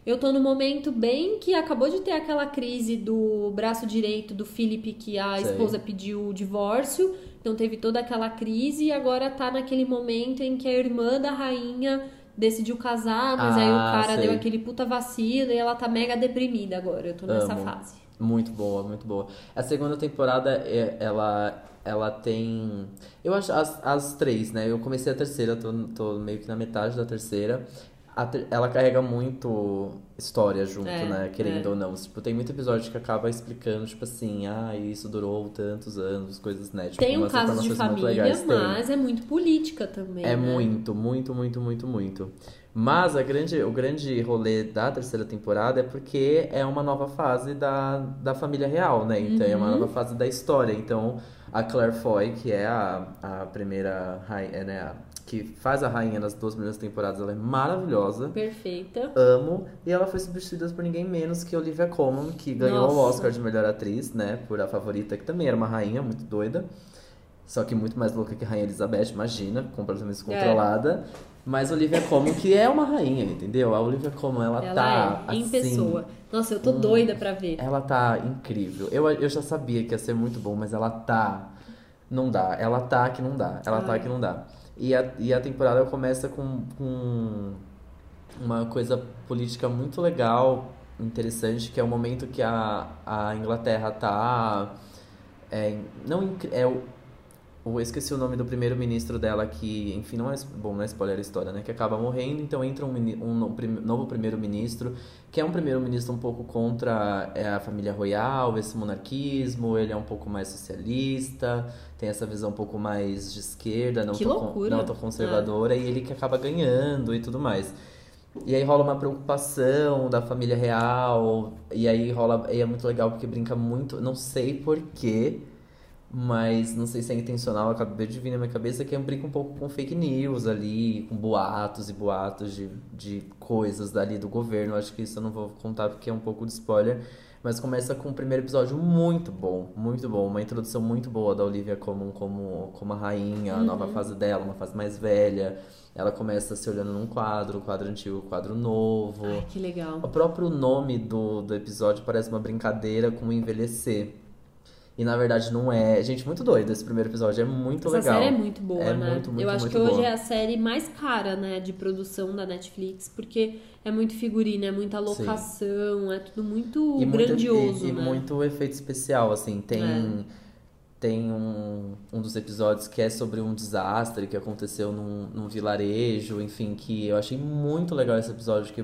Eu tô no momento bem que acabou de ter aquela crise do braço direito do Philip que a Sei. esposa pediu o divórcio. Então teve toda aquela crise e agora tá naquele momento em que a irmã da rainha decidiu casar, mas aí o Ah, cara sei. deu aquele puta vacilo e ela tá mega deprimida agora. Eu tô nessa Amo. fase. Muito boa, muito boa. A segunda temporada, é- ela, ela tem. Eu acho as, as três, né? Eu comecei a terceira, tô, tô meio que na metade da terceira. Ela carrega muito história junto, É, né? Querendo é. ou não. Tipo, tem muito episódio que acaba explicando, tipo assim, ah, isso durou tantos anos, coisas, né? Tipo, Tem um caso de família, legais. Tem. mas é muito política também. É né? muito, muito, muito, muito, muito. Mas a grande, o grande rolê da terceira temporada é porque é uma nova fase da, da família real, né? Então é uma Uhum. nova fase da história. Então a Claire Foy, que é a, a primeira né? Que faz a rainha nas duas primeiras temporadas, ela é maravilhosa. Perfeita. Amo. E ela foi substituída por ninguém menos que Olivia Colman, que ganhou o Nossa. Oscar de melhor atriz, né? Por A Favorita, que também era uma rainha muito doida. Só que muito mais louca que a Rainha Elizabeth, imagina, completamente descontrolada. Mas a Olivia Colman, que é uma rainha, entendeu? A Olivia Colman, ela, Ela tá é, em assim, pessoa. Nossa, eu tô doida pra ver. Ela tá incrível. Eu, eu já sabia que ia ser muito bom, mas ela tá. Não dá. Ela tá que não dá. Ela tá Ai. que não dá. E a, e a temporada começa com, com uma coisa política muito legal, interessante, que é o momento que a, a Inglaterra tá. É, não, é eu esqueci o nome do primeiro-ministro dela, que, enfim, não é. Bom, não é spoiler a história, né? Que acaba morrendo, então entra um, um novo primeiro-ministro, que é um primeiro-ministro um pouco contra é, a família royal, esse monarquismo, ele é um pouco mais socialista, tem essa visão um pouco mais de esquerda, não, Que tão, loucura. não tão conservadora, e ele que acaba ganhando e tudo mais. E aí rola uma preocupação da família real, e aí rola. E é muito legal porque brinca muito. Não sei porquê, mas não sei se é intencional, acabei de vir na minha cabeça que brinca um pouco com fake news ali, com boatos e boatos de, de coisas dali do governo. Acho que isso eu não vou contar porque é um pouco de spoiler. Mas começa com um primeiro episódio muito bom, muito bom. Uma introdução muito boa da Olivia como, como, como a rainha, a nova fase dela, uma fase mais velha. Ela começa se olhando num quadro, quadro antigo, quadro novo. Ai, que legal. O próprio nome do, do episódio parece uma brincadeira com envelhecer. E na verdade não é. Gente, muito doido esse primeiro episódio, é muito Essa legal. série é muito boa, É né? muito, muito, eu acho muito que hoje boa. é a série mais cara, né, de produção da Netflix, porque é muito figurino, é muita locação, é tudo muito E muito- grandioso, e, e né? muito efeito especial, assim. Tem, É. tem um, um dos episódios que é sobre um desastre que aconteceu num, num vilarejo, enfim, que eu achei muito legal esse episódio, que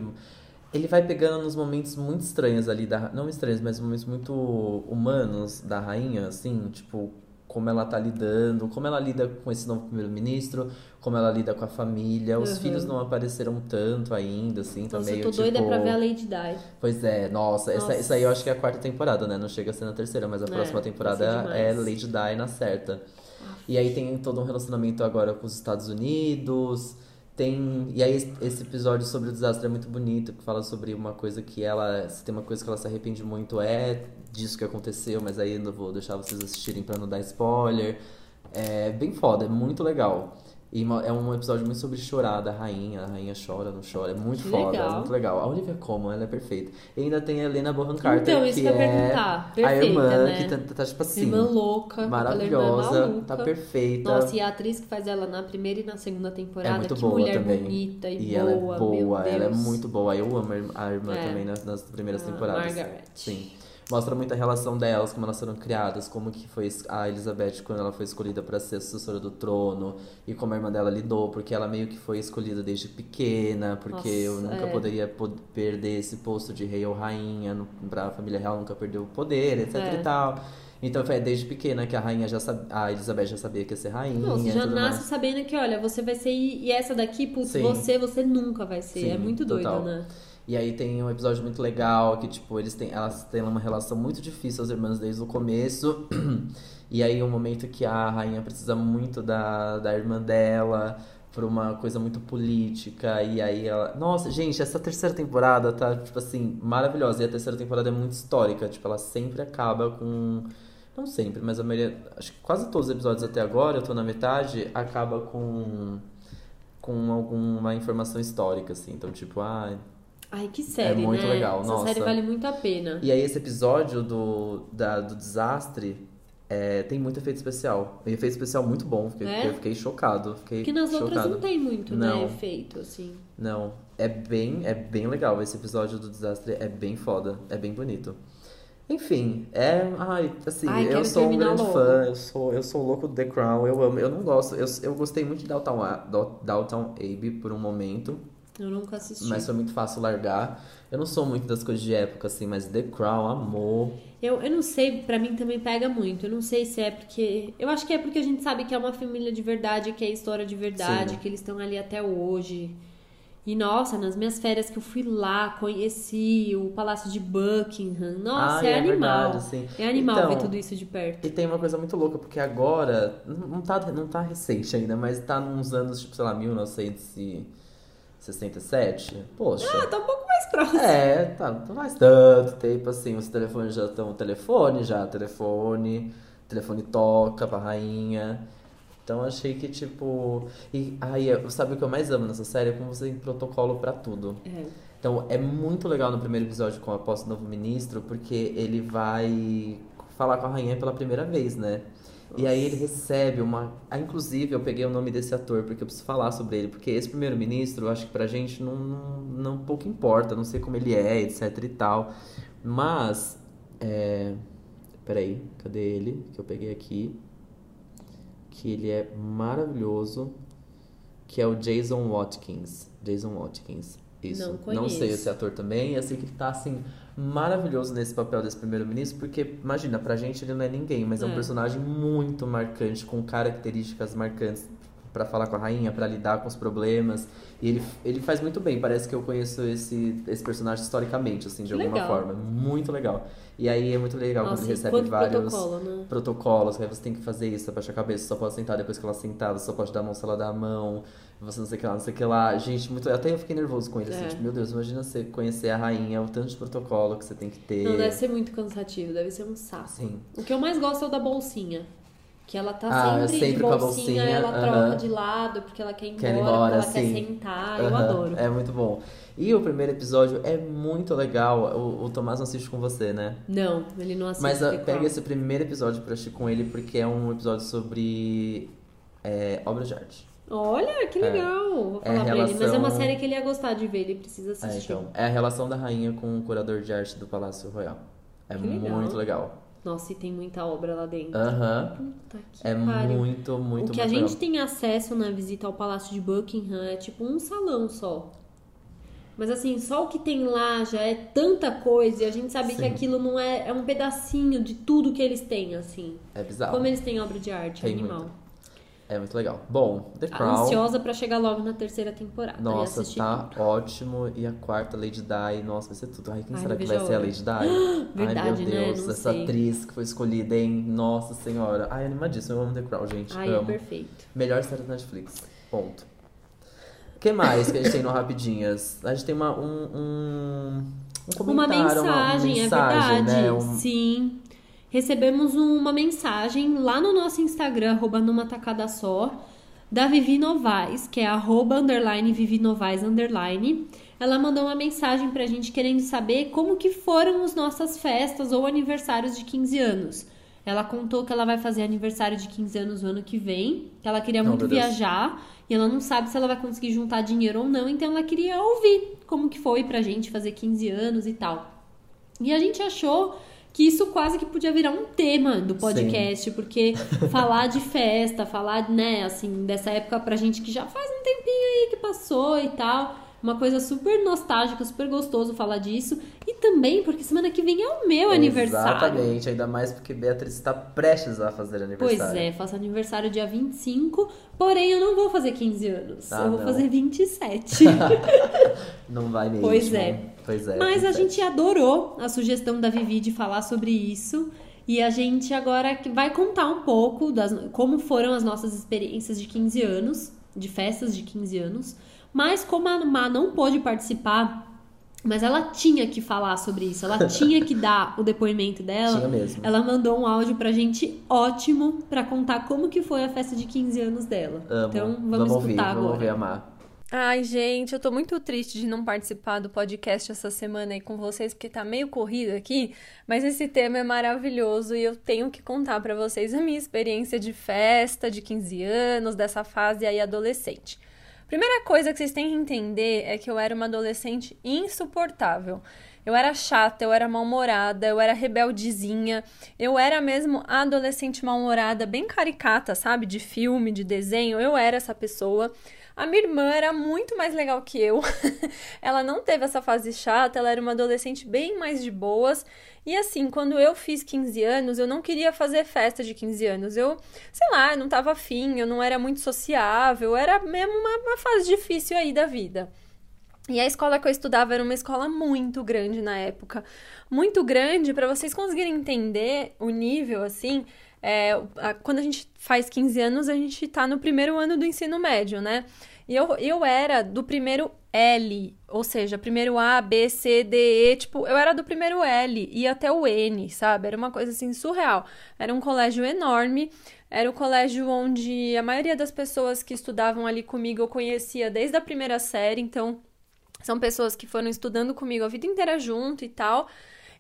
ele vai pegando nos momentos muito estranhos ali, da, não estranhos, mas momentos muito humanos da rainha, assim, tipo, como ela tá lidando, como ela lida com esse novo primeiro-ministro, como ela lida com a família. Os Uhum. filhos não apareceram tanto ainda, assim, Nossa, meio eu tô doida tipo... pra ver a Lady Di. Pois é, nossa, Nossa. essa aí eu acho que é a quarta temporada, né? Não chega a ser na terceira, mas a É, próxima temporada é Lady Di na certa. E aí tem todo um relacionamento agora com os Estados Unidos. Tem. E aí esse- episódio sobre o desastre é muito bonito, que fala sobre uma coisa que ela. Se tem uma coisa que ela se arrepende muito é disso que aconteceu, mas aí ainda vou deixar vocês assistirem pra não dar spoiler. É bem foda, é muito legal. E uma- é um episódio muito sobre chorar da rainha. A rainha chora, não chora. É muito Que foda, legal. é muito legal. A Olivia Colman, ela é perfeita. E ainda tem a Helena Bonham Carter, Então, isso que é perguntar. a Perfeita, irmã né? que tá, tá, tipo assim, Irmã louca, maravilhosa, irmã maluca. tá perfeita. Nossa, e a atriz que faz ela na primeira e na segunda temporada, é muito que boa mulher também. bonita e, E ela é boa, boa, meu ela é muito boa. Eu amo a irmã- a É. também nas, nas primeiras A temporadas. Margaret. Sim. Mostra muito a relação delas, como elas foram criadas, como que foi a Elizabeth quando ela foi escolhida para ser sucessora do trono e como a irmã dela lidou, porque ela meio que foi escolhida desde pequena, porque eu Nossa, nunca é. poderia po- perder esse posto de rei ou rainha, no- pra família real nunca perdeu o poder, etc É. e tal. Então foi desde pequena que a rainha já sab... a Elizabeth já sabia que ia ser rainha. Não, você já nasce mais. sabendo que, olha, você vai ser. E essa daqui, putz, Sim. você, você nunca vai ser. Sim, é muito doido, total. né? E aí tem um episódio muito legal que, tipo, eles têm, elas têm uma relação muito difícil, as irmãs, desde o começo. E aí um momento que a rainha precisa muito da, da irmã dela por uma coisa muito política. E aí ela. Nossa, gente, essa terceira temporada tá, tipo assim, maravilhosa. E a terceira temporada é muito histórica. Tipo, ela sempre acaba com. Não sempre, mas a maioria. Acho que quase todos os episódios até agora, eu tô na metade, acaba com. Com alguma informação histórica, assim. Então, tipo, ah, Ai, que série, É muito né? legal, Essa nossa. série vale muito a pena. E aí esse episódio do, da, do desastre é, tem muito efeito especial. E efeito especial muito bom. Fiquei, É? Eu fiquei chocado. Fiquei Porque nas outras chocado. não tem muito, né, Não. efeito, assim. Não, é bem, é bem legal. Esse episódio do desastre é bem foda. É bem bonito. Enfim, é. Ai, assim, Ai, eu sou um grande logo. fã. Eu sou, eu sou louco do The Crown. Eu amo. Eu não gosto. Eu, eu gostei muito de Downtown, Downtown Abbey por um momento. Eu nunca assisti. Mas foi muito fácil largar. Eu não sou muito das coisas de época, assim, mas The Crown, amor. Eu, eu não sei, pra mim também pega muito. Eu não sei se é porque. Eu acho que é porque a gente sabe que é uma família de verdade, que é história de verdade, Sim. que eles estão ali até hoje. E nossa, nas minhas férias que eu fui lá, conheci o Palácio de Buckingham. Nossa, Ah, é, é animal. verdade. É animal Então, ver tudo isso de perto. E tem uma coisa muito louca, porque agora, não tá, não tá recente ainda, mas tá nos anos, tipo, sei lá, 1967. Poxa. Ah, tá um pouco mais próximo. É, tá, não faz tanto tempo assim. Os telefones já estão. Telefone já, telefone. telefone toca pra rainha. Então achei que, tipo. E aí, sabe o que eu mais amo nessa série? É como você tem protocolo pra tudo. É. Então é muito legal no primeiro episódio com a posse do novo ministro, porque ele vai falar com a rainha pela primeira vez, né? E aí ele recebe uma. Ah, inclusive, eu peguei o nome desse ator porque eu preciso falar sobre ele. Porque esse primeiro-ministro, eu acho que pra gente não, não, não pouco importa, não sei como ele é, etc e tal. Mas. É... Peraí, cadê ele? Que eu peguei aqui. Que ele é maravilhoso. Que é o Jason Watkins. Jason Watkins. Isso. Não conheço. Não sei esse ator também. Eu sei que ele tá assim maravilhoso nesse papel desse primeiro-ministro, porque, imagina, pra gente ele não é ninguém, mas é, um É. personagem muito marcante, com características marcantes pra falar com a rainha, pra lidar com os problemas. E ele, ele faz muito bem, parece que eu conheço esse, esse personagem historicamente, assim, de alguma legal. forma. Muito legal. E aí é muito legal Nossa, quando ele recebe vários protocolo, né? protocolos, que aí você tem que fazer isso, abaixar a cabeça, só pode sentar depois que ela sentar, você só pode dar a mão se ela dá a mão, você não sei o que lá, não sei o que lá. Gente, muito. Até eu fiquei nervoso com ele, assim, É. tipo, meu Deus, imagina você conhecer a rainha, o tanto de protocolo que você tem que ter. Não, deve ser muito cansativo, deve ser um saco. Sim. O que eu mais gosto é o da bolsinha. Que ela tá Ah, sempre, sempre de com a bolsinha, bolsinha, ela aham. troca de lado porque ela quer ir embora, Quer ir embora, porque ela sim. quer sentar. Eu Aham, adoro. É muito bom. E o primeiro episódio é muito legal. O, o Tomás não assiste com você, né? Não, ele não assiste. Mas ah, pega esse primeiro episódio pra assistir com ele, porque é um episódio sobre é, obras de arte. Olha, que legal. Vou É falar pra ele. Mas é uma série que ele ia gostar de ver, ele precisa É, assistir. então, é a relação da rainha com o curador de arte do Palácio Royal. É Que legal. muito legal. Nossa, e tem muita obra lá dentro. Aham. Que É pariu. muito, muito, o que a muito gente legal. tem acesso na visita ao Palácio de Buckingham é tipo um salão só. Mas assim, só o que tem lá já é tanta coisa e a gente sabe que Sim. aquilo não é, é um pedacinho de tudo que eles têm, assim. É bizarro. Como eles têm obra de arte, Tem animal. muito. É muito legal. Bom, The Crown. Ansiosa pra chegar logo na terceira temporada. Nossa, tá tudo. ótimo. E a quarta, Lady Di. Nossa, vai ser tudo. Ai, quem Ai, será que vai ser a. Lady Di? Ai, Verdade, meu né? Deus, Não essa sei. atriz que foi escolhida, hein? Nossa senhora. Ai, animadíssimo. Eu amo The Crown, gente. Ai, é amo. perfeito. Melhor série da Netflix. Ponto. O que mais que a gente tem no Rapidinhas? A gente tem uma, um, um, um Uma comentário, mensagem, uma é mensagem, verdade. né? Um- Sim. Recebemos uma mensagem lá no nosso Instagram, arroba numa tacada só, da Vivi Novaes, que é arroba underline Vivi Novaes underline. Ela mandou uma mensagem pra gente querendo saber como que foram as nossas festas ou aniversários de 15 anos. Ela contou que ela vai fazer aniversário de 15 anos no ano que vem, que ela queria Oh, muito viajar e ela não sabe se ela vai conseguir juntar dinheiro ou não, então ela queria ouvir como que foi pra gente fazer 15 anos e tal. E a gente achou que isso quase que podia virar um tema do podcast, porque falar de festa, falar, né, assim, dessa época pra gente que já faz um tempinho aí que passou e tal. Uma coisa super nostálgica, super gostoso falar disso. E também porque semana que vem é o meu aniversário. Exatamente, ainda mais porque Beatriz está prestes a fazer aniversário. Pois é, faço aniversário dia 25, porém eu não vou fazer 15 anos. Ah, eu vou não. fazer 27. Não vai mesmo. Pois é. Pois é. Mas a 27. gente adorou a sugestão da Vivi de falar sobre isso. E a gente agora que vai contar um pouco das, como foram as nossas experiências de 15 anos, de festas de 15 anos. Mas como a Má não pôde participar, mas ela tinha que falar sobre isso, ela tinha que dar o depoimento dela. Tinha mesmo. Ela mandou um áudio pra gente ótimo pra contar como que foi a festa de 15 anos dela. Amo. Então vamos, ouvir, escutar vamos agora. ouvir a Má. Ai, gente, eu tô muito triste de não participar do podcast essa semana aí com vocês, porque tá meio corrido aqui, mas esse tema é maravilhoso e eu tenho que contar pra vocês a minha experiência de festa de 15 anos, dessa fase aí adolescente. Primeira coisa que vocês têm que entender é que eu era uma adolescente insuportável. Eu era chata, eu era mal-humorada, eu era rebeldezinha, eu era mesmo adolescente mal-humorada, bem caricata, sabe? De filme, de desenho, eu era essa pessoa. A minha irmã era muito mais legal que eu. ela não teve essa fase chata, ela era uma adolescente bem mais de boas. E assim, quando eu fiz 15 anos, eu não queria fazer festa de 15 anos. Eu, sei lá, não tava afim, eu não era muito sociável, era mesmo uma, uma fase difícil aí da vida. E a escola que eu estudava era uma escola muito grande na época. Muito grande, para vocês conseguirem entender o nível, assim, é, a, quando a gente faz 15 anos, a gente tá no primeiro ano do ensino médio, né? E eu, eu era do primeiro L, ou seja, primeiro A, B, C, D, E, tipo, eu era do primeiro L e até o N, sabe? Era uma coisa assim surreal. Era um colégio enorme, era o colégio onde a maioria das pessoas que estudavam ali comigo eu conhecia desde a primeira série, então são pessoas que foram estudando comigo a vida inteira junto e tal.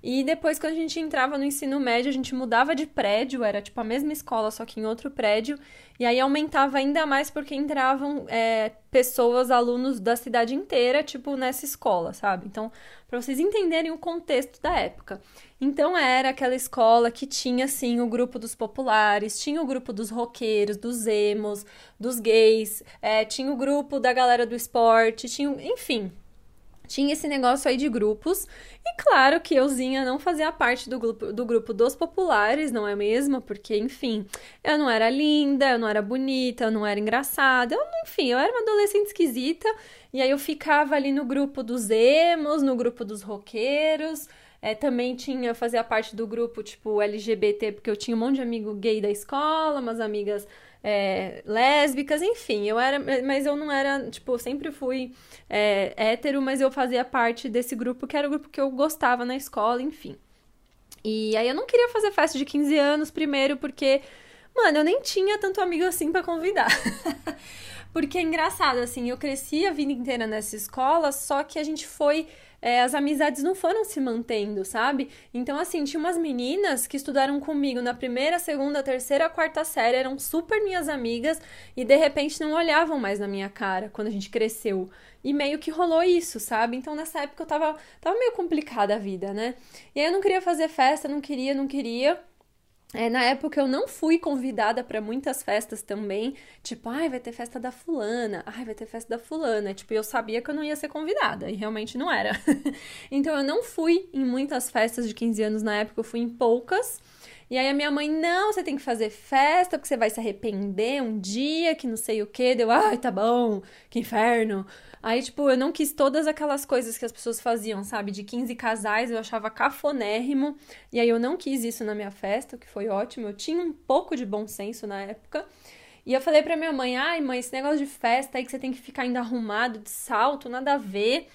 E depois, quando a gente entrava no ensino médio, a gente mudava de prédio, era tipo a mesma escola, só que em outro prédio. E aí aumentava ainda mais porque entravam é, pessoas, alunos da cidade inteira, tipo, nessa escola, sabe? Então, para vocês entenderem o contexto da época. Então, era aquela escola que tinha, assim, o grupo dos populares, tinha o grupo dos roqueiros, dos emos, dos gays, é, tinha o grupo da galera do esporte, tinha, enfim, tinha esse negócio aí de grupos. E claro que euzinha não fazia parte do grupo, do grupo dos populares, não é mesmo? Porque, enfim, eu não era linda, eu não era bonita, eu não era engraçada, eu, enfim, eu era uma adolescente esquisita. E aí eu ficava ali no grupo dos emos, no grupo dos roqueiros. É, também tinha, fazia parte do grupo, tipo, LGBT, porque eu tinha um monte de amigo gay da escola, umas amigas é, lésbicas, enfim, eu era, mas eu não era, tipo, sempre fui é, hétero, mas eu fazia parte desse grupo que era o grupo que eu gostava na escola, enfim. E aí eu não queria fazer festa de 15 anos primeiro, porque, mano, eu nem tinha tanto amigo assim para convidar. porque é engraçado, assim, eu cresci a vida inteira nessa escola, só que a gente foi é, as amizades não foram se mantendo, sabe? Então, assim, tinha umas meninas que estudaram comigo na primeira, segunda, terceira, quarta série, eram super minhas amigas e de repente não olhavam mais na minha cara quando a gente cresceu. E meio que rolou isso, sabe? Então nessa época eu tava, tava meio complicada a vida, né? E aí eu não queria fazer festa, não queria, não queria. É, na época eu não fui convidada para muitas festas também, tipo, ai, vai ter festa da fulana, ai, vai ter festa da fulana, tipo, eu sabia que eu não ia ser convidada e realmente não era. então eu não fui em muitas festas de 15 anos na época, eu fui em poucas. E aí a minha mãe, não, você tem que fazer festa, porque você vai se arrepender um dia, que não sei o quê. Deu, ai, tá bom, que inferno. Aí, tipo, eu não quis todas aquelas coisas que as pessoas faziam, sabe? De 15 casais, eu achava cafonérrimo. E aí eu não quis isso na minha festa, o que foi ótimo. Eu tinha um pouco de bom senso na época. E eu falei pra minha mãe: ai, mãe, esse negócio de festa aí que você tem que ficar ainda arrumado, de salto, nada a ver.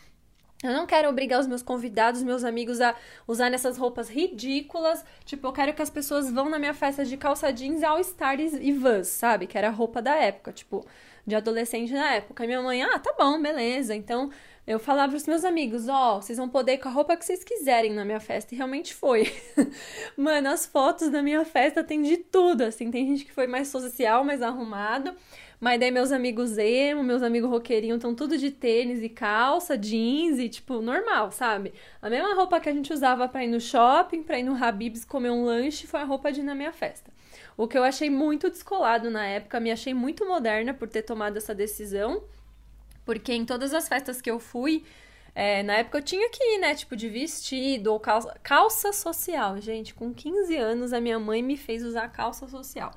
Eu não quero obrigar os meus convidados, meus amigos a usar essas roupas ridículas. Tipo, eu quero que as pessoas vão na minha festa de calça jeans, all stars e vans, sabe? Que era a roupa da época. Tipo, de adolescente na época. E minha mãe, ah, tá bom, beleza. Então eu falava pros meus amigos, ó, oh, vocês vão poder ir com a roupa que vocês quiserem na minha festa. E realmente foi. Mano, as fotos da minha festa tem de tudo, assim. Tem gente que foi mais social, mais arrumado. Mas daí meus amigos emo, meus amigos roqueirinhos estão tudo de tênis e calça, jeans e, tipo, normal, sabe? A mesma roupa que a gente usava pra ir no shopping, pra ir no Habib's comer um lanche, foi a roupa de ir na minha festa. O que eu achei muito descolado na época, me achei muito moderna por ter tomado essa decisão, porque em todas as festas que eu fui, é, na época eu tinha que ir, né? Tipo, de vestido ou calça, calça social. Gente, com 15 anos a minha mãe me fez usar calça social.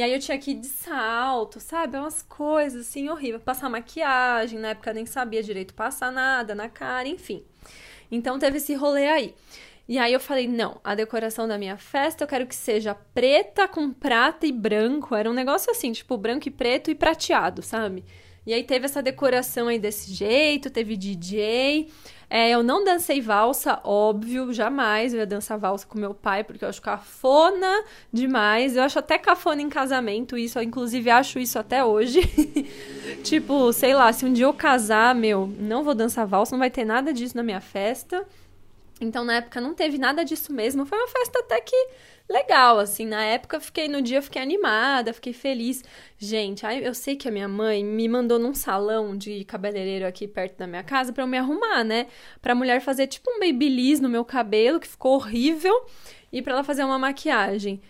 E aí eu tinha que ir de salto, sabe? Umas coisas assim horríveis. Passar maquiagem, na época nem sabia direito passar nada na cara, enfim. Então teve esse rolê aí. E aí eu falei, não, a decoração da minha festa eu quero que seja preta com prata e branco. Era um negócio assim, tipo branco e preto e prateado, sabe? E aí teve essa decoração aí desse jeito, teve DJ. É, eu não dancei valsa, óbvio, jamais eu ia dançar valsa com meu pai, porque eu acho cafona demais. Eu acho até cafona em casamento isso, eu inclusive acho isso até hoje. tipo, sei lá, se um dia eu casar, meu, não vou dançar valsa, não vai ter nada disso na minha festa. Então, na época, não teve nada disso mesmo. Foi uma festa até que legal, assim. Na época, fiquei no dia, fiquei animada, fiquei feliz. Gente, eu sei que a minha mãe me mandou num salão de cabeleireiro aqui perto da minha casa para eu me arrumar, né? Pra mulher fazer tipo um babyliss no meu cabelo, que ficou horrível, e para ela fazer uma maquiagem.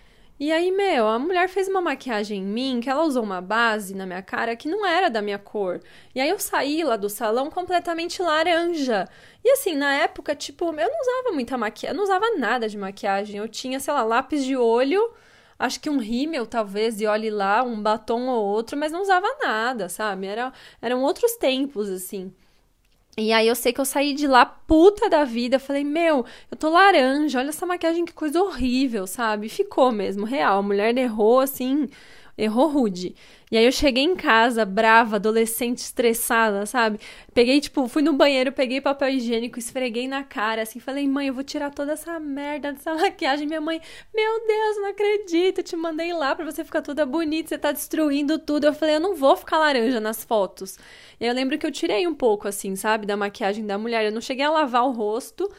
E aí, meu, a mulher fez uma maquiagem em mim, que ela usou uma base na minha cara que não era da minha cor. E aí eu saí lá do salão completamente laranja. E assim, na época, tipo, eu não usava muita maquiagem, eu não usava nada de maquiagem. Eu tinha, sei lá, lápis de olho, acho que um rímel talvez, e olhe lá, um batom ou outro, mas não usava nada, sabe? Era, eram outros tempos, assim. E aí eu sei que eu saí de lá puta da vida. Falei, meu, eu tô laranja, olha essa maquiagem, que coisa horrível, sabe? Ficou mesmo, real. A mulher errou assim, errou rude. E aí eu cheguei em casa, brava, adolescente, estressada, sabe? Peguei, tipo, fui no banheiro, peguei papel higiênico, esfreguei na cara, assim, falei, mãe, eu vou tirar toda essa merda dessa maquiagem. Minha mãe, meu Deus, não acredito, te mandei lá pra você ficar toda bonita, você tá destruindo tudo. Eu falei, eu não vou ficar laranja nas fotos. E eu lembro que eu tirei um pouco, assim, sabe, da maquiagem da mulher. Eu não cheguei a lavar o rosto,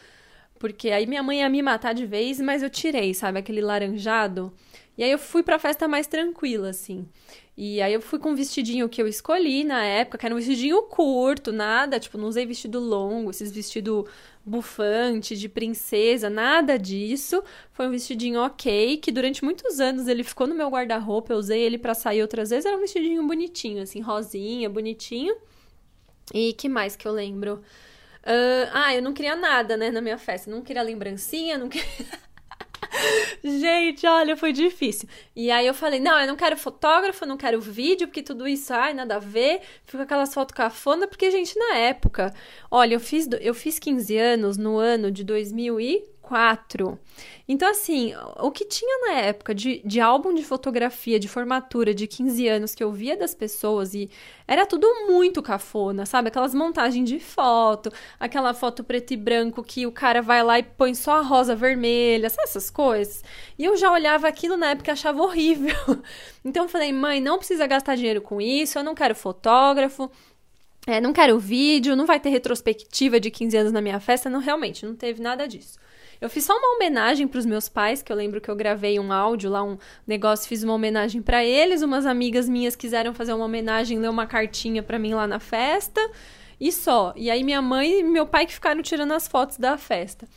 porque aí minha mãe ia me matar de vez, mas eu tirei, sabe, aquele laranjado. E aí eu fui pra festa mais tranquila, assim. E aí eu fui com um vestidinho que eu escolhi na época, que era um vestidinho curto, nada, tipo, não usei vestido longo, esses vestido bufante de princesa, nada disso. Foi um vestidinho ok, que durante muitos anos ele ficou no meu guarda-roupa, eu usei ele para sair outras vezes, era um vestidinho bonitinho, assim, rosinha, bonitinho. E que mais que eu lembro? Uh, ah, eu não queria nada, né, na minha festa. Não queria lembrancinha, não queria. Gente, olha, foi difícil. E aí eu falei: não, eu não quero fotógrafo, não quero vídeo, porque tudo isso, ai, nada a ver. Fica aquelas fotos cafona, porque, gente, na época, olha, eu fiz, eu fiz 15 anos no ano de 2000 e 4. Então, assim, o que tinha na época de, de álbum de fotografia de formatura de 15 anos que eu via das pessoas e era tudo muito cafona, sabe? Aquelas montagens de foto, aquela foto preto e branco que o cara vai lá e põe só a rosa vermelha, sabe essas coisas? E eu já olhava aquilo na época e achava horrível. Então, eu falei, mãe, não precisa gastar dinheiro com isso, eu não quero fotógrafo. É, não quero vídeo, não vai ter retrospectiva de 15 anos na minha festa, não, realmente, não teve nada disso. Eu fiz só uma homenagem para os meus pais, que eu lembro que eu gravei um áudio lá, um negócio, fiz uma homenagem para eles. Umas amigas minhas quiseram fazer uma homenagem, ler uma cartinha para mim lá na festa. E só. E aí minha mãe e meu pai que ficaram tirando as fotos da festa.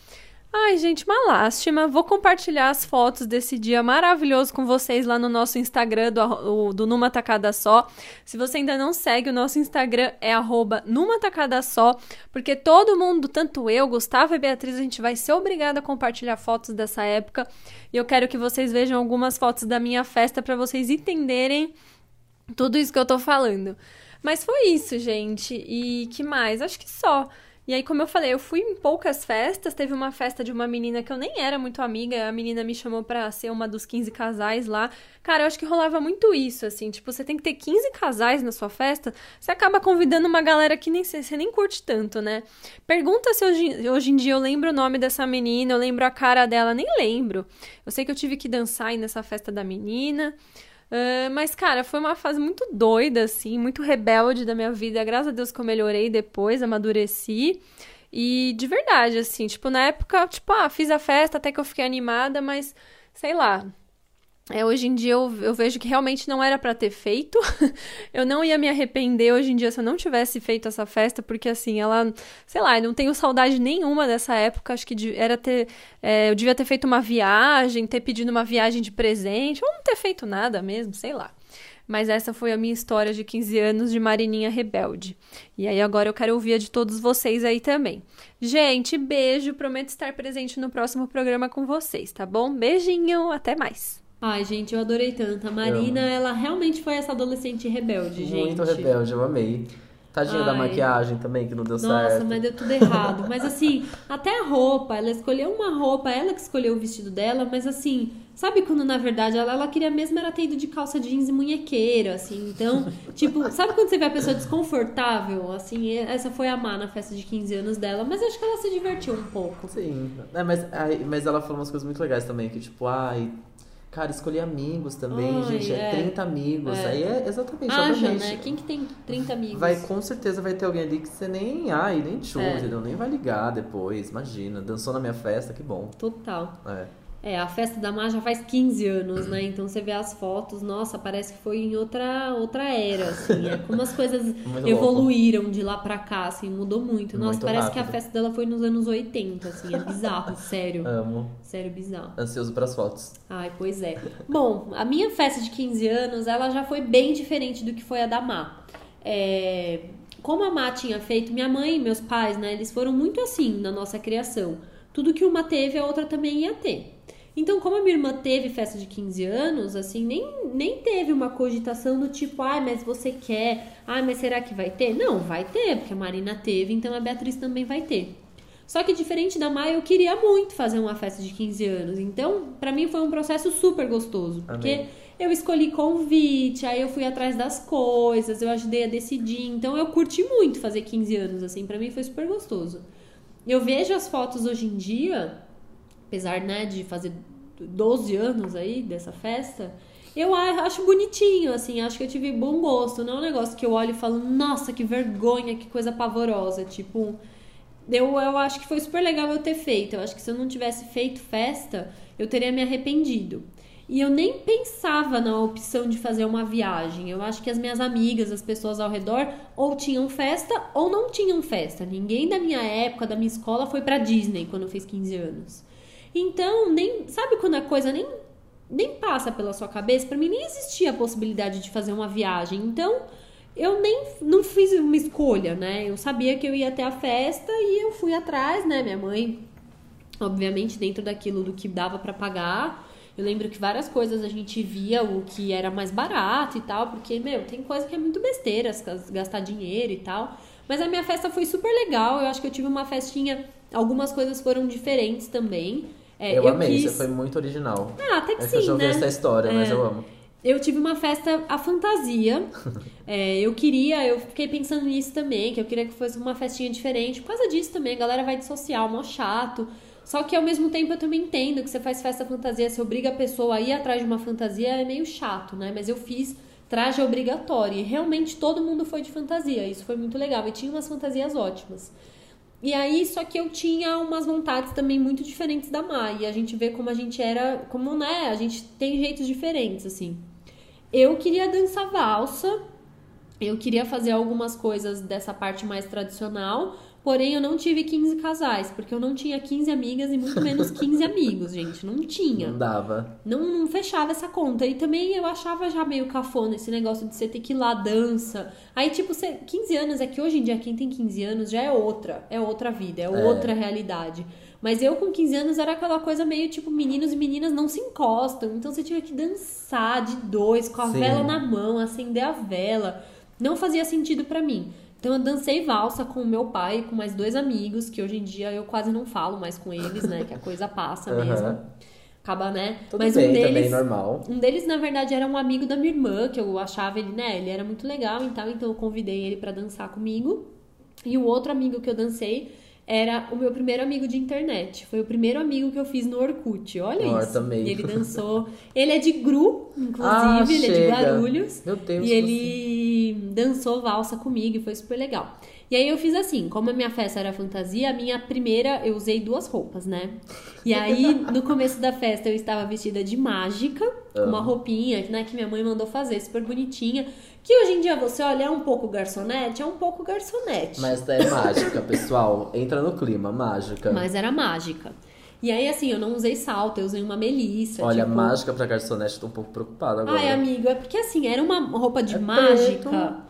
Ai, gente, uma lástima. Vou compartilhar as fotos desse dia maravilhoso com vocês lá no nosso Instagram do, do Numa Tacada Só. Se você ainda não segue, o nosso Instagram é arroba Numa Tacada Só, porque todo mundo, tanto eu, Gustavo e Beatriz, a gente vai ser obrigada a compartilhar fotos dessa época. E eu quero que vocês vejam algumas fotos da minha festa para vocês entenderem tudo isso que eu tô falando. Mas foi isso, gente. E que mais? Acho que só. E aí, como eu falei, eu fui em poucas festas. Teve uma festa de uma menina que eu nem era muito amiga. A menina me chamou pra ser uma dos 15 casais lá. Cara, eu acho que rolava muito isso, assim. Tipo, você tem que ter 15 casais na sua festa. Você acaba convidando uma galera que nem você nem curte tanto, né? Pergunta se hoje, hoje em dia eu lembro o nome dessa menina, eu lembro a cara dela. Nem lembro. Eu sei que eu tive que dançar aí nessa festa da menina. Uh, mas, cara, foi uma fase muito doida, assim, muito rebelde da minha vida. Graças a Deus que eu melhorei depois, amadureci. E de verdade, assim, tipo, na época, tipo, ah, fiz a festa até que eu fiquei animada, mas sei lá, é, hoje em dia eu, eu vejo que realmente não era para ter feito. eu não ia me arrepender hoje em dia se eu não tivesse feito essa festa, porque assim, ela, sei lá, eu não tenho saudade nenhuma dessa época. Acho que era ter. É, eu devia ter feito uma viagem, ter pedido uma viagem de presente, ou não ter feito nada mesmo, sei lá. Mas essa foi a minha história de 15 anos de Marininha Rebelde. E aí agora eu quero ouvir a de todos vocês aí também. Gente, beijo, prometo estar presente no próximo programa com vocês, tá bom? Beijinho, até mais. Ai, gente, eu adorei tanto. A Marina, ela realmente foi essa adolescente rebelde, gente. Muito rebelde, eu amei. Tadinha Ai. da maquiagem também, que não deu Nossa, certo. Nossa, mas deu tudo errado. mas assim, até a roupa, ela escolheu uma roupa, ela que escolheu o vestido dela, mas assim, sabe quando na verdade ela, ela queria mesmo era ter ido de calça jeans e munhequeira, assim. Então, tipo, sabe quando você vê a pessoa desconfortável? Assim, essa foi a Má na festa de 15 anos dela, mas acho que ela se divertiu um pouco. Sim, é, mas, mas ela falou umas coisas muito legais também, que tipo, ai. Cara, escolher amigos também, Ai, gente. É, é 30 amigos. É. Aí é exatamente. Haja, né? Quem que tem 30 amigos? Vai, com certeza vai ter alguém ali que você nem. Ai, nem chuva, é. entendeu? Nem vai ligar depois. Imagina. Dançou na minha festa, que bom. Total. É. É, a festa da Má já faz 15 anos, né? Então você vê as fotos, nossa, parece que foi em outra, outra era, assim. É como as coisas evoluíram de lá pra cá, assim, mudou muito. Nossa, muito parece rápido. que a festa dela foi nos anos 80, assim, é bizarro, sério. Amo. Sério, bizarro. Ansioso pras fotos. Ai, pois é. Bom, a minha festa de 15 anos, ela já foi bem diferente do que foi a da Má. É... Como a Má tinha feito, minha mãe e meus pais, né, eles foram muito assim na nossa criação. Tudo que uma teve, a outra também ia ter. Então, como a minha irmã teve festa de 15 anos, assim, nem, nem teve uma cogitação do tipo, ai, mas você quer, ai, mas será que vai ter? Não, vai ter, porque a Marina teve, então a Beatriz também vai ter. Só que diferente da Maia, eu queria muito fazer uma festa de 15 anos. Então, para mim foi um processo super gostoso, porque Amém. eu escolhi convite, aí eu fui atrás das coisas, eu ajudei a decidir. Então, eu curti muito fazer 15 anos, assim, para mim foi super gostoso. Eu vejo as fotos hoje em dia, apesar, né, de fazer 12 anos aí dessa festa, eu acho bonitinho, assim, acho que eu tive bom gosto. Não é um negócio que eu olho e falo, nossa, que vergonha, que coisa pavorosa. Tipo, eu, eu acho que foi super legal eu ter feito. Eu acho que se eu não tivesse feito festa, eu teria me arrependido. E eu nem pensava na opção de fazer uma viagem. Eu acho que as minhas amigas, as pessoas ao redor, ou tinham festa ou não tinham festa. Ninguém da minha época, da minha escola, foi pra Disney quando eu fiz 15 anos. Então, nem. Sabe quando a coisa nem, nem passa pela sua cabeça? Pra mim, nem existia a possibilidade de fazer uma viagem. Então, eu nem não fiz uma escolha, né? Eu sabia que eu ia até a festa e eu fui atrás, né? Minha mãe, obviamente, dentro daquilo do que dava pra pagar. Eu lembro que várias coisas a gente via o que era mais barato e tal, porque, meu, tem coisa que é muito besteira, as- gastar dinheiro e tal. Mas a minha festa foi super legal. Eu acho que eu tive uma festinha. Algumas coisas foram diferentes também. É, eu, amei, quis- você foi muito original. Ah, até que É que sim, eu já ouvi né? essa história, mas É. eu amo. Eu tive uma festa à fantasia. É, eu queria, eu fiquei pensando nisso também, que eu queria que fosse uma festinha diferente. Por causa disso também, a galera vai de social, mó chato. Só que ao mesmo tempo eu também entendo que você faz festa fantasia, você obriga a pessoa a ir atrás de uma fantasia, é meio chato, né? Mas eu fiz traje obrigatório e realmente todo mundo foi de fantasia. Isso foi muito legal e tinha umas fantasias ótimas. E aí, só que eu tinha umas vontades também muito diferentes da Mai. E a gente vê como a gente era, como, né, a gente tem jeitos diferentes, assim. Eu queria dançar valsa, eu queria fazer algumas coisas dessa parte mais tradicional, porém eu não tive 15 casais, porque eu não tinha 15 amigas e muito menos 15 amigos, gente. Não tinha. Não dava. Não, não fechava essa conta. E também eu achava já meio cafona esse negócio de você ter que ir lá dança. Aí, tipo, você, 15 anos, é que hoje em dia quem tem 15 anos já é outra. É outra vida, é, É. outra realidade. Mas eu com 15 anos era aquela coisa meio tipo, meninos e meninas não se encostam. Então você tinha que dançar de dois, com a Sim. vela na mão, acender a vela. Não fazia sentido pra mim. Então eu dancei valsa com o meu pai e com mais dois amigos, que hoje em dia eu quase não falo mais com eles, né? Que a coisa passa Aham. mesmo. Acaba, né? Tudo Mas bem, um deles. normal. Um deles, na verdade, era um amigo da minha irmã, que eu achava ele, né? Ele era muito legal e tal, então eu convidei ele pra dançar comigo. E o outro amigo que eu dancei era o meu primeiro amigo de internet. Foi o primeiro amigo que eu fiz no Orkut. Olha Nossa, isso. E ele dançou. Ele é de Gru, inclusive, Ah, ele é de chega. Guarulhos. Meu Deus, E ele dançou valsa comigo e foi super legal. E aí eu fiz assim, como a minha festa era fantasia, a minha primeira eu usei duas roupas, né? E aí no começo da festa eu estava vestida de mágica, uma roupinha, né, que minha mãe mandou fazer, super bonitinha, que hoje em dia você olha é um pouco garçonete, é um pouco garçonete. Mas é mágica, pessoal. Entra no clima, mágica. Mas era mágica. E aí assim, eu não usei salto, eu usei uma melissa, Olha, tipo... mágica pra garçonete, tô um pouco preocupada agora. Ai, amigo, é porque assim, era uma roupa de É mágica. preto.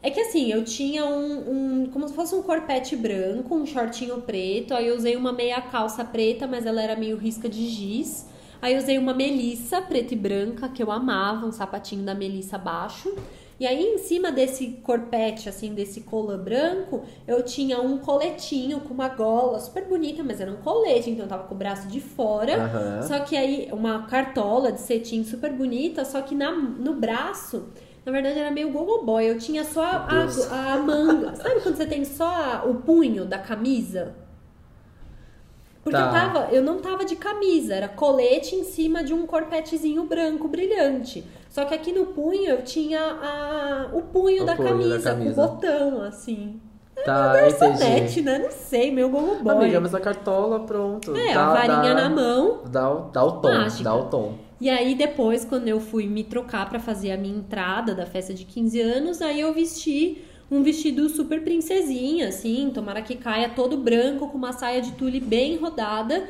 É que assim, eu tinha um, um- como se fosse um corpete branco, um shortinho preto, aí eu usei uma meia calça preta, mas ela era meio risca de giz. Aí eu usei uma melissa preta e branca, que eu amava, um sapatinho da melissa baixo. E aí em cima desse corpete, assim, desse colã branco, eu tinha um coletinho com uma gola super bonita, mas era um colete, então eu tava com o braço de fora. Aham. Só que aí, uma cartola de cetim super bonita, só que na, no braço, na verdade era meio gogo boy. Eu tinha só a, a, a manga. Sabe quando você tem só a- o punho da camisa? Porque Tá. eu, tava, eu não tava de camisa, era colete em cima de um corpetezinho branco brilhante. Só que aqui no punho eu tinha a, o punho, O da, punho da camisa, camisa. com o botão, assim. Tá, Garçonete, entendi. né? Não sei, meu gogo boy. Amiga, mas a cartola, pronto. é, Dá- a varinha dá- na mão. Dá, o- dá o tom, Mágica. dá o tom. E aí depois, quando eu fui me trocar pra fazer a minha entrada da festa de 15 anos, aí eu vesti um vestido super princesinha, assim, tomara que caia todo branco, com uma saia de tule bem rodada,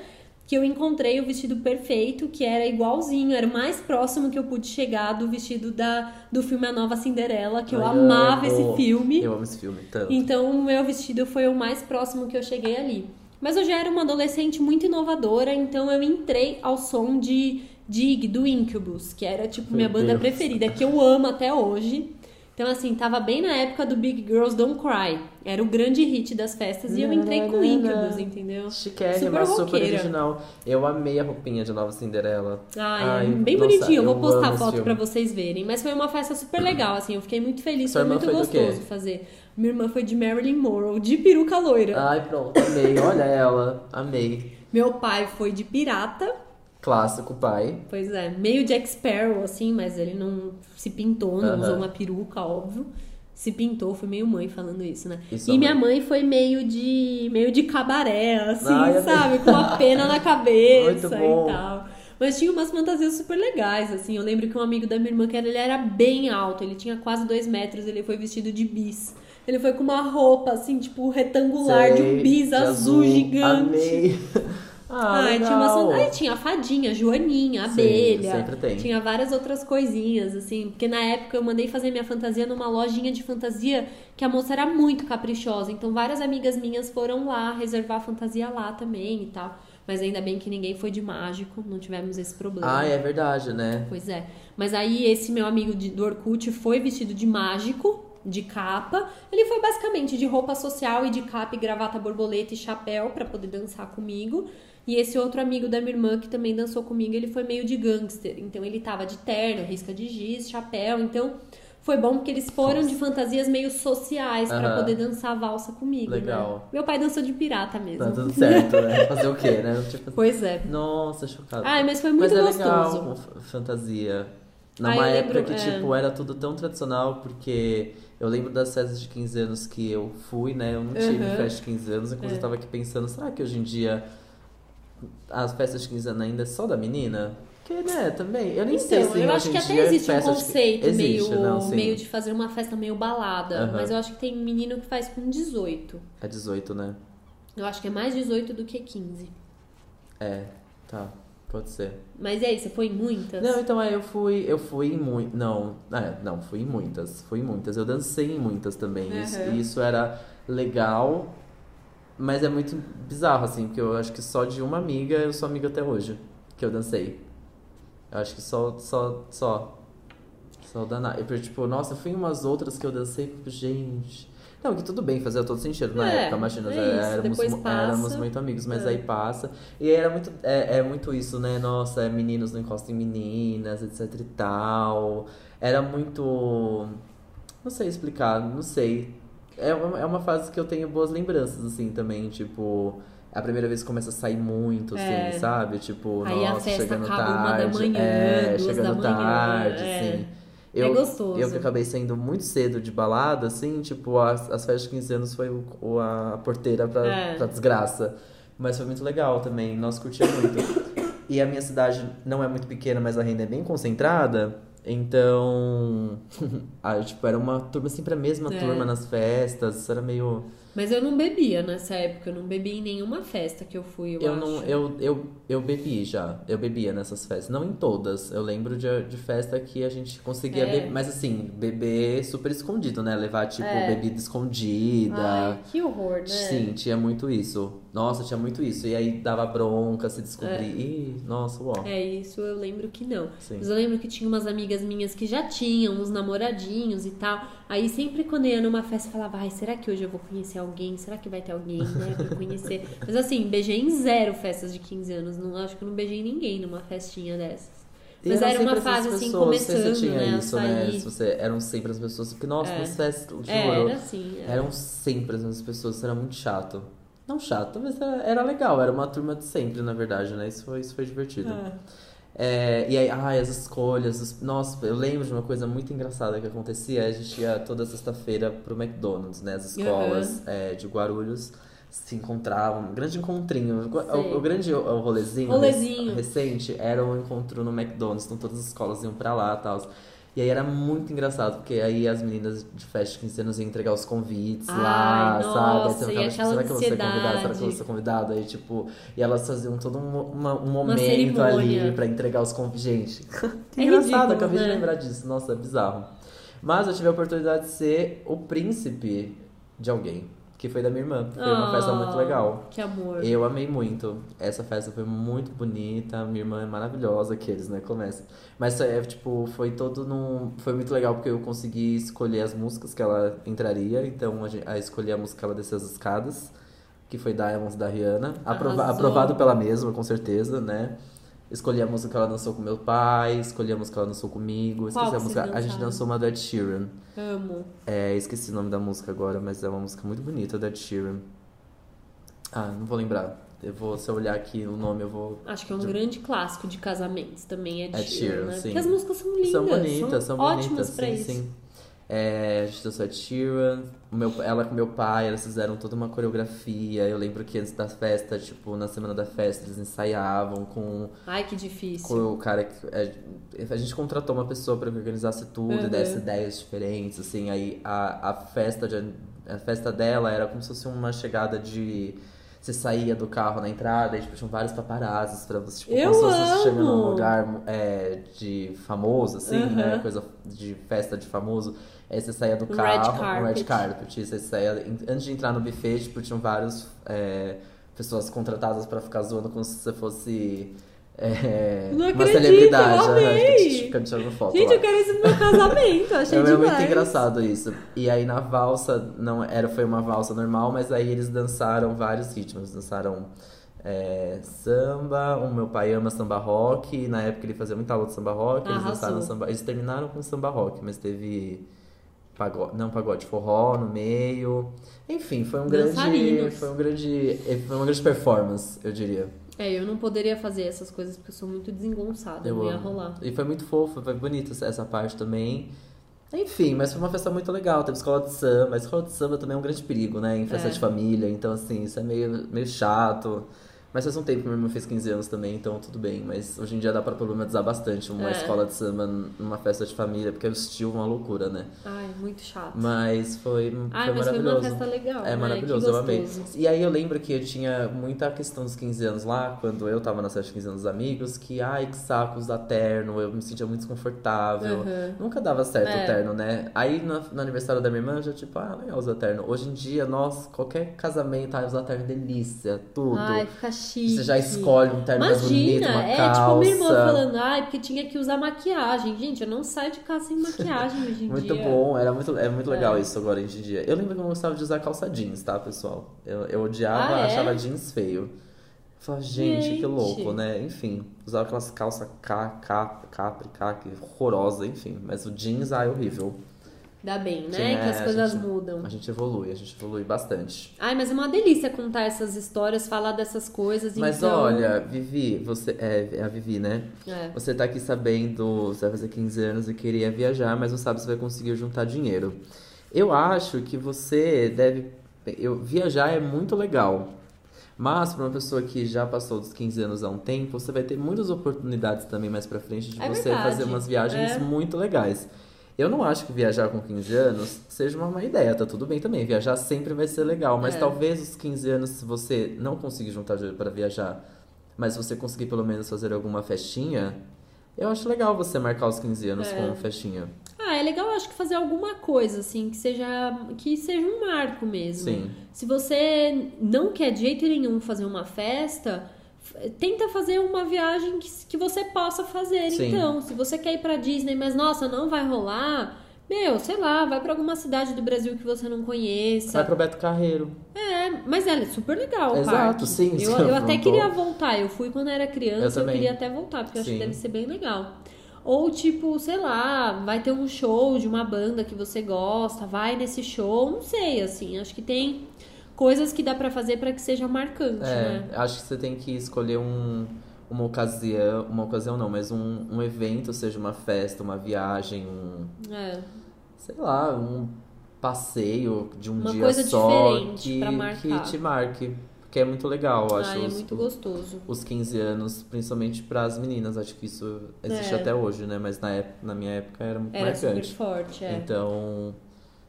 que eu encontrei o vestido perfeito, que era igualzinho, era o mais próximo que eu pude chegar do vestido da, do filme A Nova Cinderela, que eu amava amo. esse filme. Eu amo esse filme tanto. Então, o meu vestido foi o mais próximo que eu cheguei ali. Mas eu já era uma adolescente muito inovadora, então eu entrei ao som de Dig, do Incubus, que era tipo minha Meu banda Deus. preferida, que eu amo até hoje. Então, assim, tava bem na época do Big Girls Don't Cry. Era o grande hit das festas e eu entrei com Incubus, entendeu? Chiquérrima, Super super, original. Eu amei a roupinha de Nova Cinderela. Ai, Ai, bem nossa, bonitinho. Eu vou postar foto pra vocês verem. Mas foi uma festa super legal, assim. Eu fiquei muito feliz. Sua foi muito foi gostoso fazer. Minha irmã foi de Marilyn Monroe, de peruca loira. Ai, pronto, amei. Olha ela, amei. Meu pai foi de pirata. Clássico pai. Pois é, meio Jack Sparrow, assim, mas ele não se pintou, não usou uma peruca, óbvio. Se pintou, foi meio mãe falando isso, né? E sua E minha mãe? mãe foi meio de meio de cabaré, assim, Ai, sabe? Com uma pena na cabeça e tal. Mas tinha umas fantasias super legais, assim. Eu lembro que um amigo da minha irmã, que era, ele era bem alto, ele tinha quase dois metros, ele foi vestido de bis. Ele foi com uma roupa, assim, tipo, retangular, de um Sei, bis de azul, gigante. Amei. Ah, Ai, tinha uma legal. Ai, tinha a fadinha, a joaninha, a Sim, abelha. sempre tem. Tinha várias outras coisinhas, assim. Porque na época eu mandei fazer minha fantasia numa lojinha de fantasia que a moça era muito caprichosa. Então várias amigas minhas foram lá reservar a fantasia lá também e tal. Mas ainda bem que ninguém foi de mágico, não tivemos esse problema. Ah, é verdade, né? Pois é. Mas aí esse meu amigo de, do Orkut foi vestido de mágico, de capa. Ele foi basicamente de roupa social e de capa e gravata borboleta e chapéu pra poder dançar comigo. E esse outro amigo da minha irmã que também dançou comigo, ele foi meio de gangster. Então ele tava de terno, risca de giz, chapéu. Então foi bom porque eles foram de fantasias meio sociais pra Aham. poder dançar valsa comigo. Legal. Né? Meu pai dançou de pirata mesmo. Tá tudo certo, né? Fazer o quê, né? Tipo, Pois é. Nossa, chocado. Ai, mas foi muito mas é gostoso. legal fantasia. Numa eu época lembro, que, é. tipo, era tudo tão tradicional, porque eu lembro das festas de 15 anos que eu fui, né? Eu não tive Uhum. festa de 15 anos, inclusive É. eu tava aqui pensando, será que hoje em dia as festas de 15 anos ainda é só da menina? Porque, né, também. Eu nem sei Então, se eu acho que até dia existe um conceito Existe, meio, não, meio de fazer uma festa meio balada. Mas eu acho que tem menino que faz com 18. É 18, né? Eu acho que é mais 18 do que 15. É, tá. Pode ser. Mas e aí, você foi em muitas? Não, então é, eu fui, eu fui em muito. Não, é, não, fui em muitas. Fui em muitas. Eu dancei em muitas também. Isso, Uhum. isso era legal, mas é muito bizarro, assim, porque eu acho que só de uma amiga eu sou amiga até hoje. Que eu dancei. Eu acho que só, só, só. Só da Na- eu, Tipo, nossa, fui em umas outras que eu dancei, tipo, gente. Não, que tudo bem, fazia todo sentido na É, época, imagina, é já isso, éramos, éramos muito amigos, mas É. aí passa. E aí era muito, é, é muito isso, né? Nossa, é, meninos não encostam em meninas, etc e tal. Era muito. Não sei explicar, não sei. É uma, é uma fase que eu tenho boas lembranças, assim, também, tipo. É a primeira vez que começa a sair muito, assim, É. sabe? Tipo, Aí nossa, chegando tarde. manhã, é, chegando manhã, tarde, é. assim. É Eu, gostoso. Eu que acabei saindo muito cedo de balada, assim, tipo, as, as festas de 15 anos foi o, o- a porteira pra, É. pra desgraça. Mas foi muito legal também, nós curtimos muito. E a minha cidade não é muito pequena, mas a renda é bem concentrada. Então, ah, tipo, era uma turma sempre a mesma É. turma nas festas, era meio... Mas eu não bebia nessa época. Eu não bebi em nenhuma festa que eu fui, eu, Eu, acho. não, eu, eu, eu bebi já, eu bebia nessas festas, não em todas. Eu lembro de, de festa que a gente conseguia É. beber, mas assim, beber super escondido, né? Levar tipo É. bebida escondida. Ai, que horror, né? Sim, tinha muito isso. Nossa, tinha muito isso. E aí dava bronca se descobrir. Ih, nossa, uó. É, isso eu lembro que não. Sim. Mas eu lembro que tinha umas amigas minhas que já tinham uns namoradinhos e tal. Aí sempre quando eu ia numa festa, eu falava, ai, será que hoje eu vou conhecer alguém? Será que vai ter alguém, né, pra conhecer? Mas assim, beijei em zero festas de 15 anos. Não, acho que eu não beijei ninguém numa festinha dessas. E Mas eram era uma fase assim, pessoas, não sei se começando, você tinha né, a isso, né? Se você, eram sempre as pessoas que, nossa, É. nas festas, juro. É, era assim. é. Eram sempre as mesmas pessoas, isso era muito chato. Não chato, talvez era, era legal, era uma turma de sempre, na verdade, né? Isso foi, isso foi divertido. É, e aí, ai, as escolhas. os- Nossa, eu lembro de uma coisa muito engraçada que acontecia. A gente ia toda sexta-feira pro McDonald's, né? As escolas é, de Guarulhos se encontravam. Um grande encontrinho. O, o grande o, rolezinho, Rolezinho. rec- recente era um encontro no McDonald's. Então todas as escolas iam pra lá e tal. E aí era muito engraçado, porque aí as meninas de festa de 15 anos iam entregar os convites Ai, lá, sabe? Aí nossa, você e ficava, tipo, será que eu vou ser convidada? Será que eu vou ser convidada? Aí, tipo, e elas faziam todo um, uma- um momento ali pra entregar os convites. Gente, que É engraçado, ridículo, acabei de né? lembrar disso. Nossa, é bizarro. Mas eu tive a oportunidade de ser o príncipe de alguém. Que foi da minha irmã. Foi uma festa muito Ah, legal. Que amor. Eu amei muito. Essa festa foi muito bonita. Minha irmã é maravilhosa, aqueles, né? Começa. Mas é, tipo, foi todo num. Foi muito legal porque eu consegui escolher as músicas que ela entraria. Então, a, gente, a escolhi a música que ela desceu as escadas, que foi Diamonds da Rihanna. Aprova- Arrasou. aprovado pela mesma, com certeza, né? Escolhi a música que ela dançou com meu pai, escolhi a música que ela dançou comigo. Esqueci a música. A gente dançou uma do Ed Sheeran. Amo. É, esqueci o nome da música agora, mas é uma música muito bonita da Ed Sheeran. Ah, não vou lembrar. Eu vou, se eu olhar aqui o nome, eu vou. Acho que é um grande clássico de casamentos também, é de Ed Sheeran, né? sim. Porque as músicas são lindas. são bonitas, são, ótimas bonitas, pra sim, isso. É, a gente dançou Ed Sheeran, o meu, ela com meu pai, elas fizeram toda uma coreografia. Eu lembro que antes da festa, tipo, na semana da festa, eles ensaiavam com, Ai, que difícil. com o cara que. é, a gente contratou uma pessoa para que organizasse tudo Uhum. e desse ideias diferentes, assim. Aí a, a festa de, a festa dela era como se fosse uma chegada de. Você saía do carro na entrada e tipo, tinham vários paparazzis pra você, tipo, Eu como se você chegando num lugar é, de famoso, assim, Uhum. né? Coisa de festa de famoso. Aí você saía do Um carro, red um red carpet. carpet. Você saía, antes de entrar no buffet, tipo, tinham vários é, pessoas contratadas pra ficar zoando como se você fosse é, Não uma acredito, celebridade. eu amei! Ficando tirando foto Gente, lá. eu quero isso no meu casamento. Achei É demais. muito engraçado isso. E aí na valsa, não era, foi uma valsa normal, mas aí eles dançaram vários ritmos. Dançaram é, samba, o meu pai ama samba rock, e na época ele fazia muita aula de samba rock, eles Arrasou. dançaram samba. Eles terminaram com samba rock, mas teve pagode, não pagode, forró no meio. Enfim, foi um grande. Foi um grande. Foi uma grande performance, eu diria. É, eu não poderia fazer essas coisas porque eu sou muito desengonçada. Eu não ia amo. rolar. E foi muito fofo, foi bonito essa parte também. Enfim, mas foi uma festa muito legal. Teve escola de samba. A escola de samba também é um grande perigo, né? Em festa É. de família. Então, assim, isso é meio, meio chato. Mas faz um tempo que meu irmão fez 15 anos também, então tudo bem. Mas hoje em dia dá pra problematizar bastante uma É. escola de samba numa festa de família, porque o estilo é uma loucura, né? Ai, muito chato. Mas foi, Ai, foi mas foi uma maravilhoso. festa legal. É né? maravilhoso, eu amei. E aí eu lembro que eu tinha muita questão dos 15 anos lá, quando eu tava na festa de 15 anos dos amigos, que ai, que saco usar terno, eu me sentia muito desconfortável. Uhum. Nunca dava certo É. o terno, né? Aí no, no aniversário da minha irmã, eu já tipo, ah, legal usar terno. Hoje em dia, nossa, qualquer casamento, ai, usar terno, delícia, tudo. Ai, fica chique. Você já escolhe um terno mais bonito, Imagina, uma é calça. tipo minha irmã falando, ai, porque tinha que usar maquiagem. Gente, eu não saio de casa sem maquiagem hoje em Muito dia. bom, era muito, é muito legal É. isso agora hoje em dia. Eu lembro que eu não gostava de usar calça jeans, tá, pessoal? Eu, eu odiava, Ah, é? achava jeans feio. Eu Falava, gente, que Gente. louco, né? Enfim, usava aquelas calças K, K, capri, K, horrorosa, enfim. Mas o jeans, ah, é horrível. Dá bem, né? Sim, que as é, coisas gente- mudam. A gente evolui, a gente evolui bastante. Ai, mas é uma delícia contar essas histórias, falar dessas coisas. Mas então... olha, Vivi, você. É, é a Vivi, né? É. Você tá aqui sabendo, você vai fazer 15 anos e queria viajar, mas não sabe se vai conseguir juntar dinheiro. Eu acho que você deve. Eu, viajar é muito legal. Mas para uma pessoa que já passou dos 15 anos há um tempo, você vai ter muitas oportunidades também mais pra frente de É você verdade. fazer umas viagens É. muito legais. Eu não acho que viajar com 15 anos seja uma má ideia, tá tudo bem também. Viajar sempre vai ser legal, mas É. talvez os 15 anos, se você não conseguir juntar dinheiro para viajar, mas você conseguir pelo menos fazer alguma festinha, eu acho legal você marcar os 15 anos É. com festinha. Ah, é legal, acho que fazer alguma coisa, assim, que seja, que seja um marco mesmo. Sim. Se você não quer de jeito nenhum fazer uma festa, tenta fazer uma viagem que, que você possa fazer. Sim. Então, se você quer ir pra Disney, mas nossa, não vai rolar, meu, sei lá, vai pra alguma cidade do Brasil que você não conheça. Vai pro Beto Carreiro. É, mas é super legal Exato, sim, Eu, eu até queria voltar. Eu fui quando era Eu criança, eu, também. queria até voltar, porque eu acho que deve ser bem legal. Ou tipo, sei lá, vai ter um show de uma banda que você gosta, vai nesse show, não sei, assim, acho que tem coisas que dá pra fazer pra que seja marcante, É, né? acho que você tem que escolher um, uma ocasião, uma ocasião não, mas um, um evento, seja uma festa, uma viagem, um, É. sei lá, um passeio de um Uma dia só que, que te marque. Porque é muito legal, acho. Ai, é os- muito gostoso. os 15 anos, principalmente para as meninas. Acho que isso existe É. até hoje, né? Mas na, época, na minha época era muito Era super marcante. forte, é. Então,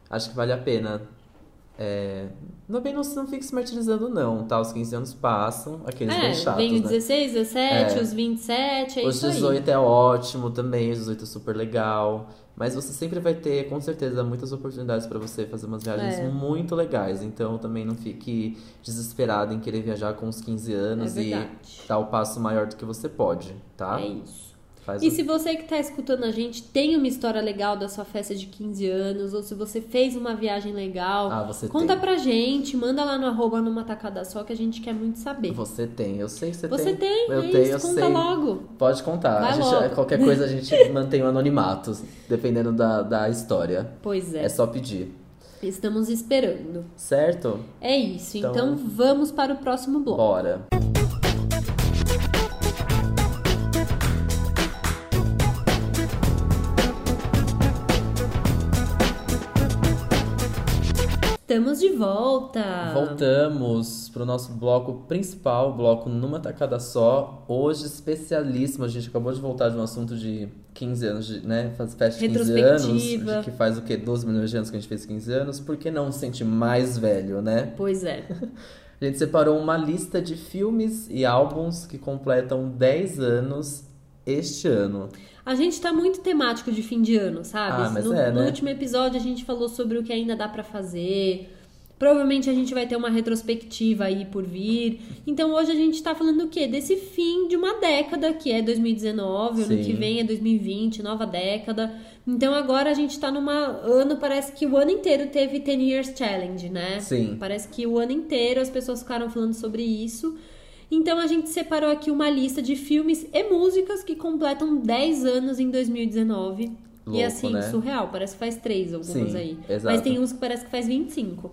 acho que vale a pena É, não bem não, não fique se martirizando, não, tá? Os 15 anos passam, aqueles bem É, chatos, vem os né? 16, 17, É. os 27, é Os isso aí. 18 é ótimo também, os 18 é super legal. Mas você sempre vai ter, com certeza, muitas oportunidades pra você fazer umas viagens É. muito legais. Então também não fique desesperado em querer viajar com os 15 anos É e dar o passo maior do que você pode, tá? É isso. Faz E o- se você que tá escutando a gente tem uma história legal da sua festa de 15 anos, ou se você fez uma viagem legal, Ah, você conta tem. pra gente, manda lá no arroba numa tacada só que a gente quer muito saber. Você tem, eu sei que você, Você tem, Eu é tenho, isso, eu conta sei. logo. Pode contar. Gente- logo. qualquer coisa a gente mantém o anonimato, dependendo da, da história. Pois é, É só pedir. estamos esperando. Certo? É isso, Então- então, vamos para o próximo bloco. Bora. Estamos de volta. Voltamos pro nosso bloco principal, bloco numa tacada só. Hoje, especialíssimo. A gente acabou de voltar de um assunto de 15 anos, de, né? Faz festa de 15 anos. De Que faz o quê? 12 milhões de anos que a gente fez 15 anos. Por que não se sentir mais velho, né? Pois é. A gente separou uma lista de filmes e álbuns que completam 10 anos este ano. A gente tá muito temático de fim de ano, sabe? Ah, mas no, é, no né? último episódio a gente falou sobre o que ainda dá pra fazer. Provavelmente a gente vai ter uma retrospectiva aí por vir. Então hoje a gente tá falando o quê? Desse fim de uma década, que é 2019, ano Sim. que vem é 2020, nova década. Então agora a gente tá numa ano, parece que o ano inteiro teve 10 Years Challenge, né? Sim. Parece que o ano inteiro as pessoas ficaram falando sobre isso. Então a gente separou aqui uma lista de filmes e músicas que completam 10 anos em 2019. e Louco, assim, né? surreal, parece que faz três algumas Sim, aí. exato. Mas tem uns que parece que faz 25.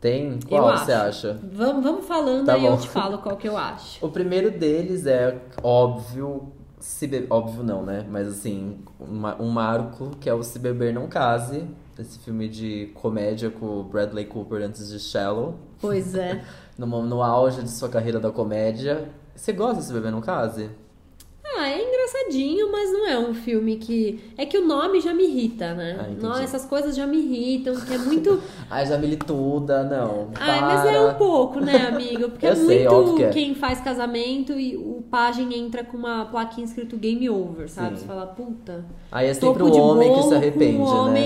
Tem? Eu Qual acho. você acha? Vamos, vamos falando Tá aí eu bom. te falo qual que eu acho. O primeiro deles é óbvio, se be... óbvio não, né? Mas assim, uma- um marco que é o Se Beber Não Case, esse filme de comédia com o Bradley Cooper antes de Shallow, Pois é. no, no auge de sua carreira da comédia. Você gosta de Se Beber Não Case? Ah, é engraçadinho, mas não é um filme que. É que o nome já me irrita, né? Ah. Nossa, essas coisas já me irritam, que é muito. Ai, já milituda, não. Ai, mas é um pouco, né, amigo? Porque Eu é sei, muito que é. quem faz casamento e o pajem entra com uma plaquinha escrito game over, sabe? Sim. Você fala, puta. Aí é sempre o homem que se arrepende, um né?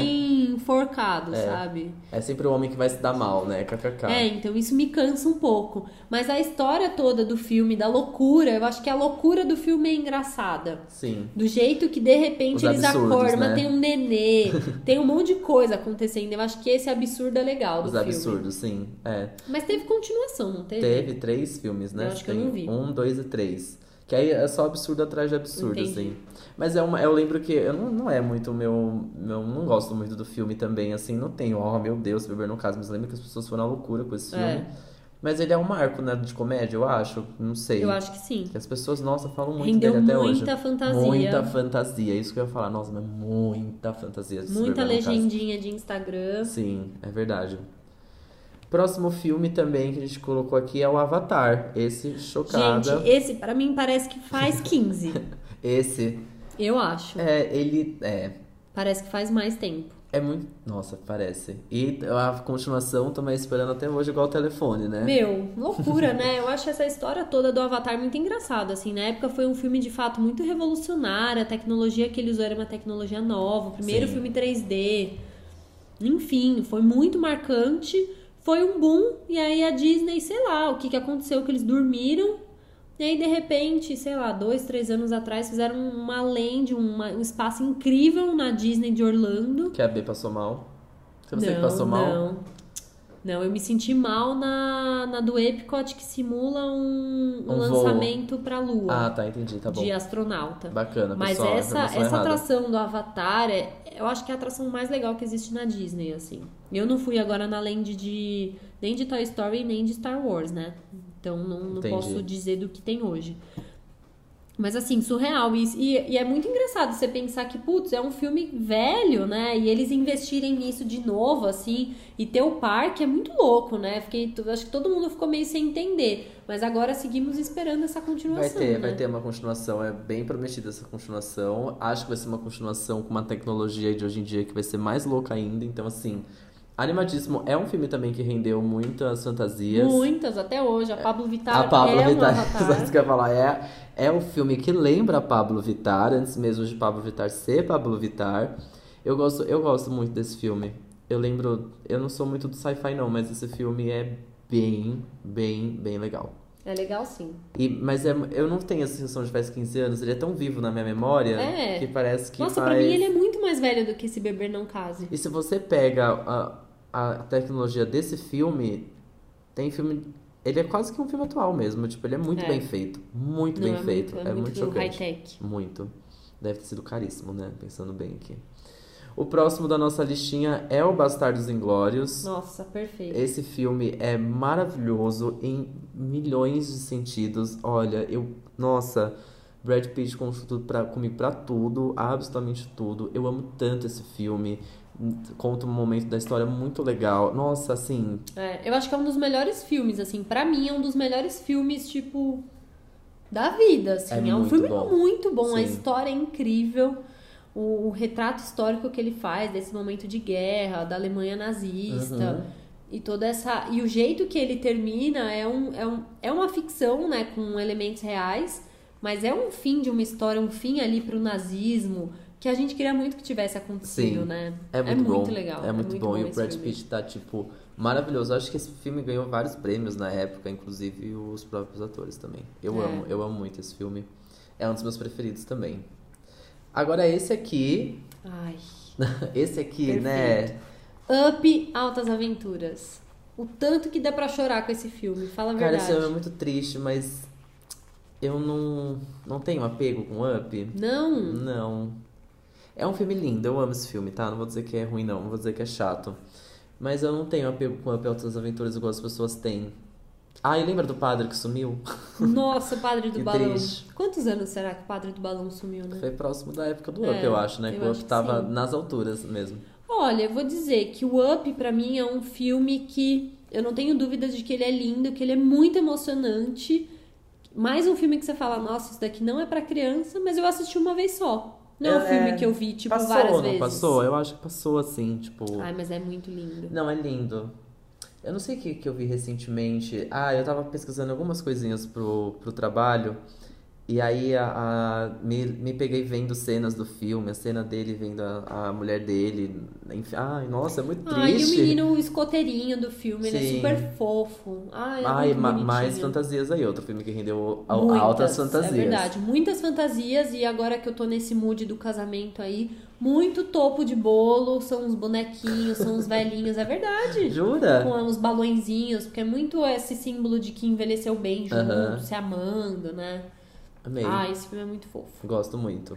Enforcado, É. sabe? É sempre o homem que vai se dar mal, né? KKK. É, então isso me cansa um pouco. Mas a história toda do filme, da loucura, eu acho que a loucura do filme é engraçada. Sim. Do jeito que de repente Os eles absurdos, acordam, né? tem um nenê, tem um monte de coisa acontecendo. Eu acho que esse absurdo é legal do Os filme. absurdos, sim. É. Mas teve continuação, não teve? Teve três filmes, né? Eu acho que eu Tem não vi. Um, dois e três. Que aí é só absurdo atrás de absurdo, Entendi. assim. Mas é uma, eu lembro que eu não, não é muito o meu, meu. Não gosto muito do filme também, assim. Não tenho, oh meu Deus, beber no caso. Mas lembro que as pessoas foram à loucura com esse filme. É. Mas ele é um marco, né, de comédia, eu acho. Não sei. Eu acho que sim. Que as pessoas, nossa, falam muito Rendeu dele até hoje. muita fantasia. Muita fantasia. Isso que eu ia falar. Nossa, mas muita fantasia. de Muita legendinha de Instagram. Sim, é verdade. Próximo filme também que a gente colocou aqui é o Avatar. Esse, chocada. Gente, esse pra mim parece que faz 15. Esse, eu acho. é, ele é, Parece que faz mais tempo. é muito... Nossa, parece. E a continuação também esperando até hoje igual o telefone, né? Meu, loucura, né? Eu acho essa história toda do Avatar muito engraçada, assim. Na época foi um filme, de fato, muito revolucionário. A tecnologia que ele usou era uma tecnologia nova. O primeiro Sim. filme 3D. Enfim, foi muito marcante. Foi um boom. E aí a Disney, sei lá, o que, que aconteceu, que eles dormiram. E aí, de repente, sei lá, dois, três anos atrás, fizeram uma land, uma- um espaço incrível na Disney de Orlando. Que a B passou mal. Foi você não, que passou mal? Não. Não, eu me senti mal na, na do Epcot que simula um, um Um lançamento pra Lua Ah, tá, entendi, tá bom. de astronauta. Bacana, Mas pessoal. essa, essa errada. atração do Avatar, é, eu acho que é a atração mais legal que existe na Disney, assim. Eu não fui agora na land de nem de Toy Story nem de Star Wars, né? Então não, não posso dizer do que tem hoje. Mas assim, surreal. E, e, e é muito engraçado você pensar que, putz, é um filme velho, né? E eles investirem nisso de novo, assim, e ter o parque é muito louco, né? Fiquei, acho que todo mundo ficou meio sem entender. Mas agora seguimos esperando essa Vai continuação. ter, né? vai ter uma continuação, é bem prometida essa continuação. Acho que vai ser uma continuação com uma tecnologia de hoje em dia que vai ser mais louca ainda. Então, assim, Animadíssimo é um filme também que rendeu muitas fantasias. Muitas, até hoje. A Pablo Vittar A Pablo é um Vittar, isso que eu ia falar, é, é um filme que lembra a Pablo Vittar, antes mesmo de Pablo Vittar ser Pablo Vittar. Eu gosto, eu gosto muito desse filme. Eu lembro, eu não sou muito do sci-fi não, mas esse filme é bem, bem, bem legal. É legal sim. E, mas é, eu não tenho essa sensação de faz 15 anos, ele é tão vivo na minha memória É. que parece que Nossa, faz... pra mim ele é muito mais velho do que esse beber não case. E se você pega a, a tecnologia desse filme, tem filme. Ele é quase que um filme atual mesmo. Tipo, ele é muito É. bem feito. Muito Não, bem é feito. muito- é é muito, muito chocante. Muito. Deve ter sido caríssimo, né? Pensando bem aqui. O próximo da nossa listinha é o Bastardos Inglórios. Nossa, perfeito. Esse filme é maravilhoso em milhões de sentidos. Olha, eu. Nossa, Brad Pitt pra, comigo pra tudo, absolutamente tudo. Eu amo tanto esse filme. Conta um momento da história muito legal. Nossa, assim. É, eu acho que é um dos melhores filmes, assim. Pra mim, é um dos melhores filmes, tipo, da vida, assim. É É, um muito filme bom. muito bom. A Sim. história é incrível. O, o retrato histórico que ele faz desse momento de guerra, da Alemanha nazista. Uhum. E toda essa. E o jeito que ele termina é, um, é, um, é uma ficção, né? Com elementos reais. Mas é um fim de uma história, um fim ali pro nazismo. Que a gente queria muito que tivesse acontecido, Sim. né? É muito, bom. legal. É muito, bom. E o Brad filme. Pitt tá, tipo, maravilhoso. Eu acho que esse filme ganhou vários prêmios na época, inclusive os próprios atores também. Eu É. amo, eu amo muito esse filme. É um dos meus preferidos também. Agora esse aqui. Ai. Esse aqui, né? Up Altas Aventuras. O tanto que dá pra chorar com esse filme, fala a Cara, verdade. esse filme é muito triste, mas eu não, não tenho apego com Up. Não? Não. É um filme lindo, eu amo esse filme, tá? Não vou dizer que é ruim, não. Não vou dizer que é chato. Mas eu não tenho apego com Up Altas Aventuras igual as pessoas têm. Ah, e lembra do padre que sumiu? Nossa, o Padre do Que Balão. triste. Quantos anos será que o Padre do Balão sumiu, né? Foi próximo da época do É, Up, eu acho, né? eu Que o Up tava nas alturas mesmo. Olha, eu vou dizer que o Up, pra mim, é um filme que eu não tenho dúvidas de que ele é lindo, que ele é muito emocionante. Mais um filme que você fala, nossa, isso daqui não é pra criança, mas eu assisti uma vez só. Não é um É, filme que eu vi, tipo, passou, várias não vezes. passou? Eu acho que passou assim, tipo. Ai, mas é muito lindo. Não, é lindo. Eu não sei o que, que eu vi recentemente. Ah, eu tava pesquisando algumas coisinhas pro, pro trabalho. E aí a, a- me, me peguei vendo cenas do filme, a cena dele vendo a, a mulher dele. Enfim, ai, nossa, é muito Ai, e o triste. menino o escoteirinho do filme, ele é Sim. super fofo. Ai, é Ai, ma- mais fantasias aí, outro filme que rendeu Muitas, altas fantasias. É verdade, muitas fantasias e agora que eu tô nesse mood do casamento aí, muito topo de bolo, são os bonequinhos, são os velhinhos, é verdade. Jura? Com os balõezinhos, porque é muito esse símbolo de que envelheceu bem junto, Aham. se amando, né? Amei. Ah, esse filme é muito fofo. Gosto muito.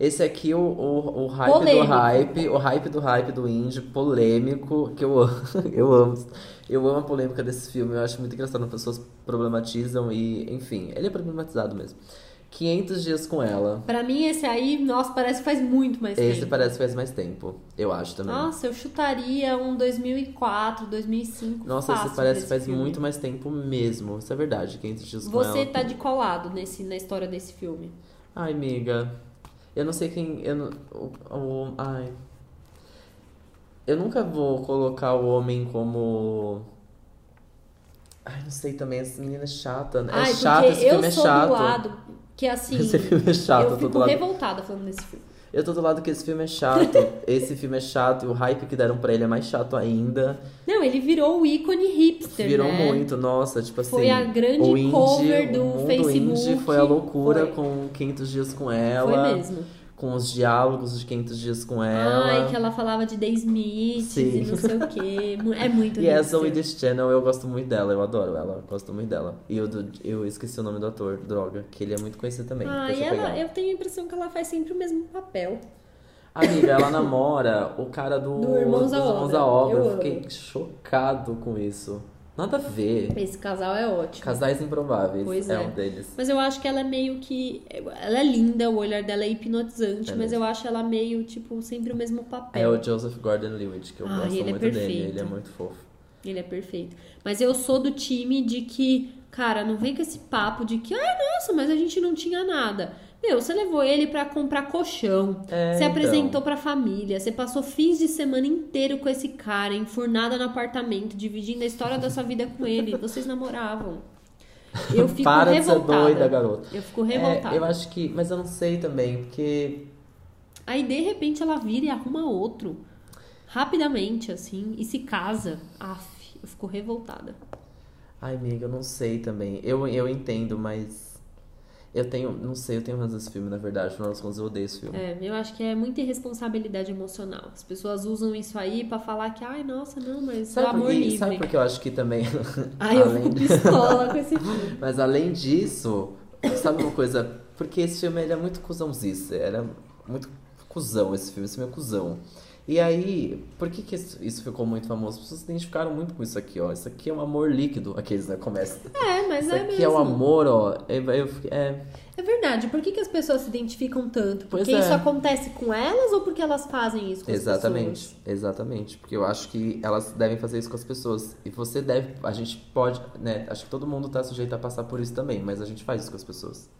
Esse aqui, o, o, o hype Polêmico. do hype, o hype do hype do indie, polêmico, que eu amo. eu amo. Eu amo a polêmica desse filme, eu acho muito engraçado, as pessoas problematizam e, enfim, ele é problematizado mesmo. 500 dias com ela. Pra mim, esse aí, nossa, parece que faz muito mais Esse tempo. parece que faz mais tempo, eu acho também. Nossa, eu chutaria um 2004, 2005. Nossa, esse parece que faz filme. muito mais tempo mesmo. Isso é verdade, 500 dias com Você ela. tá de qual lado nesse, na história desse filme? Ai, amiga. Eu não sei quem. Eu não, o, o- ai. Eu nunca vou colocar o homem como. Ai, não sei também. Essa menina é chata. né? É Ai, chato, porque esse filme é sou chato. do lado que assim. Esse filme é chato, eu fico do lado. revoltada falando desse filme. Eu tô do lado que esse filme é chato. esse filme é chato e o hype que deram pra ele é mais chato ainda. Não, ele virou o ícone hipster, Virou né? muito, nossa, tipo assim. Foi a grande o indie, cover do o mundo Facebook. indie foi a loucura Foi. com 500 dias com ela. Foi mesmo. Com os diálogos de 500 dias com ela. Ai, que ela falava de The Smiths Sim. e não sei o quê. É muito E a hipster. Zoe This Channel, eu gosto muito dela, eu adoro ela, gosto muito dela. E eu, eu esqueci o nome do ator, droga, que ele é muito conhecido também. Ah, e eu ela, pegar. eu tenho a impressão que ela faz sempre o mesmo papel. Amiga, ela namora o cara do, Do Irmãos à dos Irmãos Obra. à Obra. Eu Eu fiquei chocado com isso. Nada a ver. Esse casal é ótimo. Casais Improváveis Pois é, é. um deles. Mas eu acho que ela é meio que. Ela é linda, o olhar dela é hipnotizante, É mas mesmo. eu acho ela meio, tipo, sempre o mesmo É papel. o Joseph Gordon-Levitt, que eu Ai, gosto é muito dele, perfeito. ele é muito fofo. Ele é perfeito. Mas eu sou do time de que, cara, não vem com esse papo de que, ai, nossa, mas a gente não tinha nada. Meu, você levou ele pra comprar colchão. É, você então. apresentou pra família. Você passou fins de semana inteiro com esse cara, enfurnada no apartamento, dividindo a história da sua vida com ele. Vocês namoravam. Eu fico Para de ser revoltada. doida, garota. Eu fico revoltada. É, eu acho que. Mas eu não sei também, porque. Aí, de repente, ela vira e arruma outro. Rapidamente, assim, e se casa. Aff, eu fico revoltada. Ai, amiga, eu não sei também. Eu, eu entendo, mas. Eu tenho. Não sei, eu tenho razão desse filme, na verdade. Afinal das contas, eu odeio esse filme. É, eu acho que é muita irresponsabilidade emocional. As pessoas usam isso aí pra falar que, ai, nossa, não, mas o Sabe, amor por, livre. sabe por que eu acho que também. Ai, eu fico de- pistola com esse filme. Mas além disso, sabe uma coisa? Porque esse filme ele é muito cuzãozice. Ele é muito cuzão esse filme. Esse filme é cuzão. E aí, por que, que isso isso ficou muito famoso? As pessoas se identificaram muito com isso aqui, ó. Isso aqui é um amor líquido. Aqueles, né? Começa. É, mas Isso é aqui mesmo. é o amor, ó. É, eu fiquei- é, É verdade. Por que, que as pessoas se identificam tanto? Porque é. isso acontece com elas ou porque elas fazem isso com as Exatamente, pessoas? exatamente. Porque eu acho que elas devem fazer isso com as pessoas. E você deve. A gente pode, né? Acho que todo mundo tá sujeito a passar por isso também, mas a gente faz isso com as pessoas.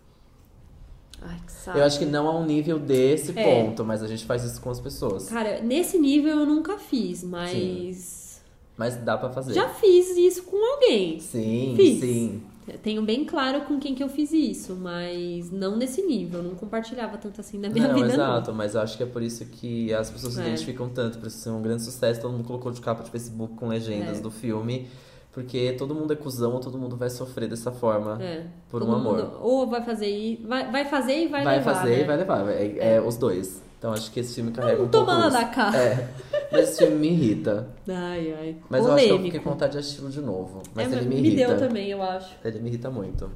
Ai, que saco. Eu acho que não a um nível desse É. ponto, mas a gente faz isso com as pessoas. Cara, nesse nível eu nunca fiz, mas. Mas dá pra fazer. Já fiz isso com alguém. Sim, Fiz. sim. Eu tenho bem claro com quem que eu fiz isso, mas não nesse nível. Eu não compartilhava tanto assim na minha não, vida, exato, mas eu acho que é por isso que as pessoas se É. identificam tanto, por isso ser um grande sucesso, todo mundo colocou de capa de Facebook com legendas É. do filme, porque todo mundo é cuzão, todo mundo vai sofrer dessa forma. É. Por Todo um amor. mundo ou vai fazer e vai, vai fazer e vai, vai levar. fazer né? e vai levar. É, é os dois. Então acho que esse filme carrega Não um pouco toma da cá. É. Mas esse filme me irrita. Ai, ai. Mas eu acho que eu Polêmico. fiquei com vontade de assistir de novo. Mas É, ele me me irrita. deu também, eu acho. Ele me irrita muito.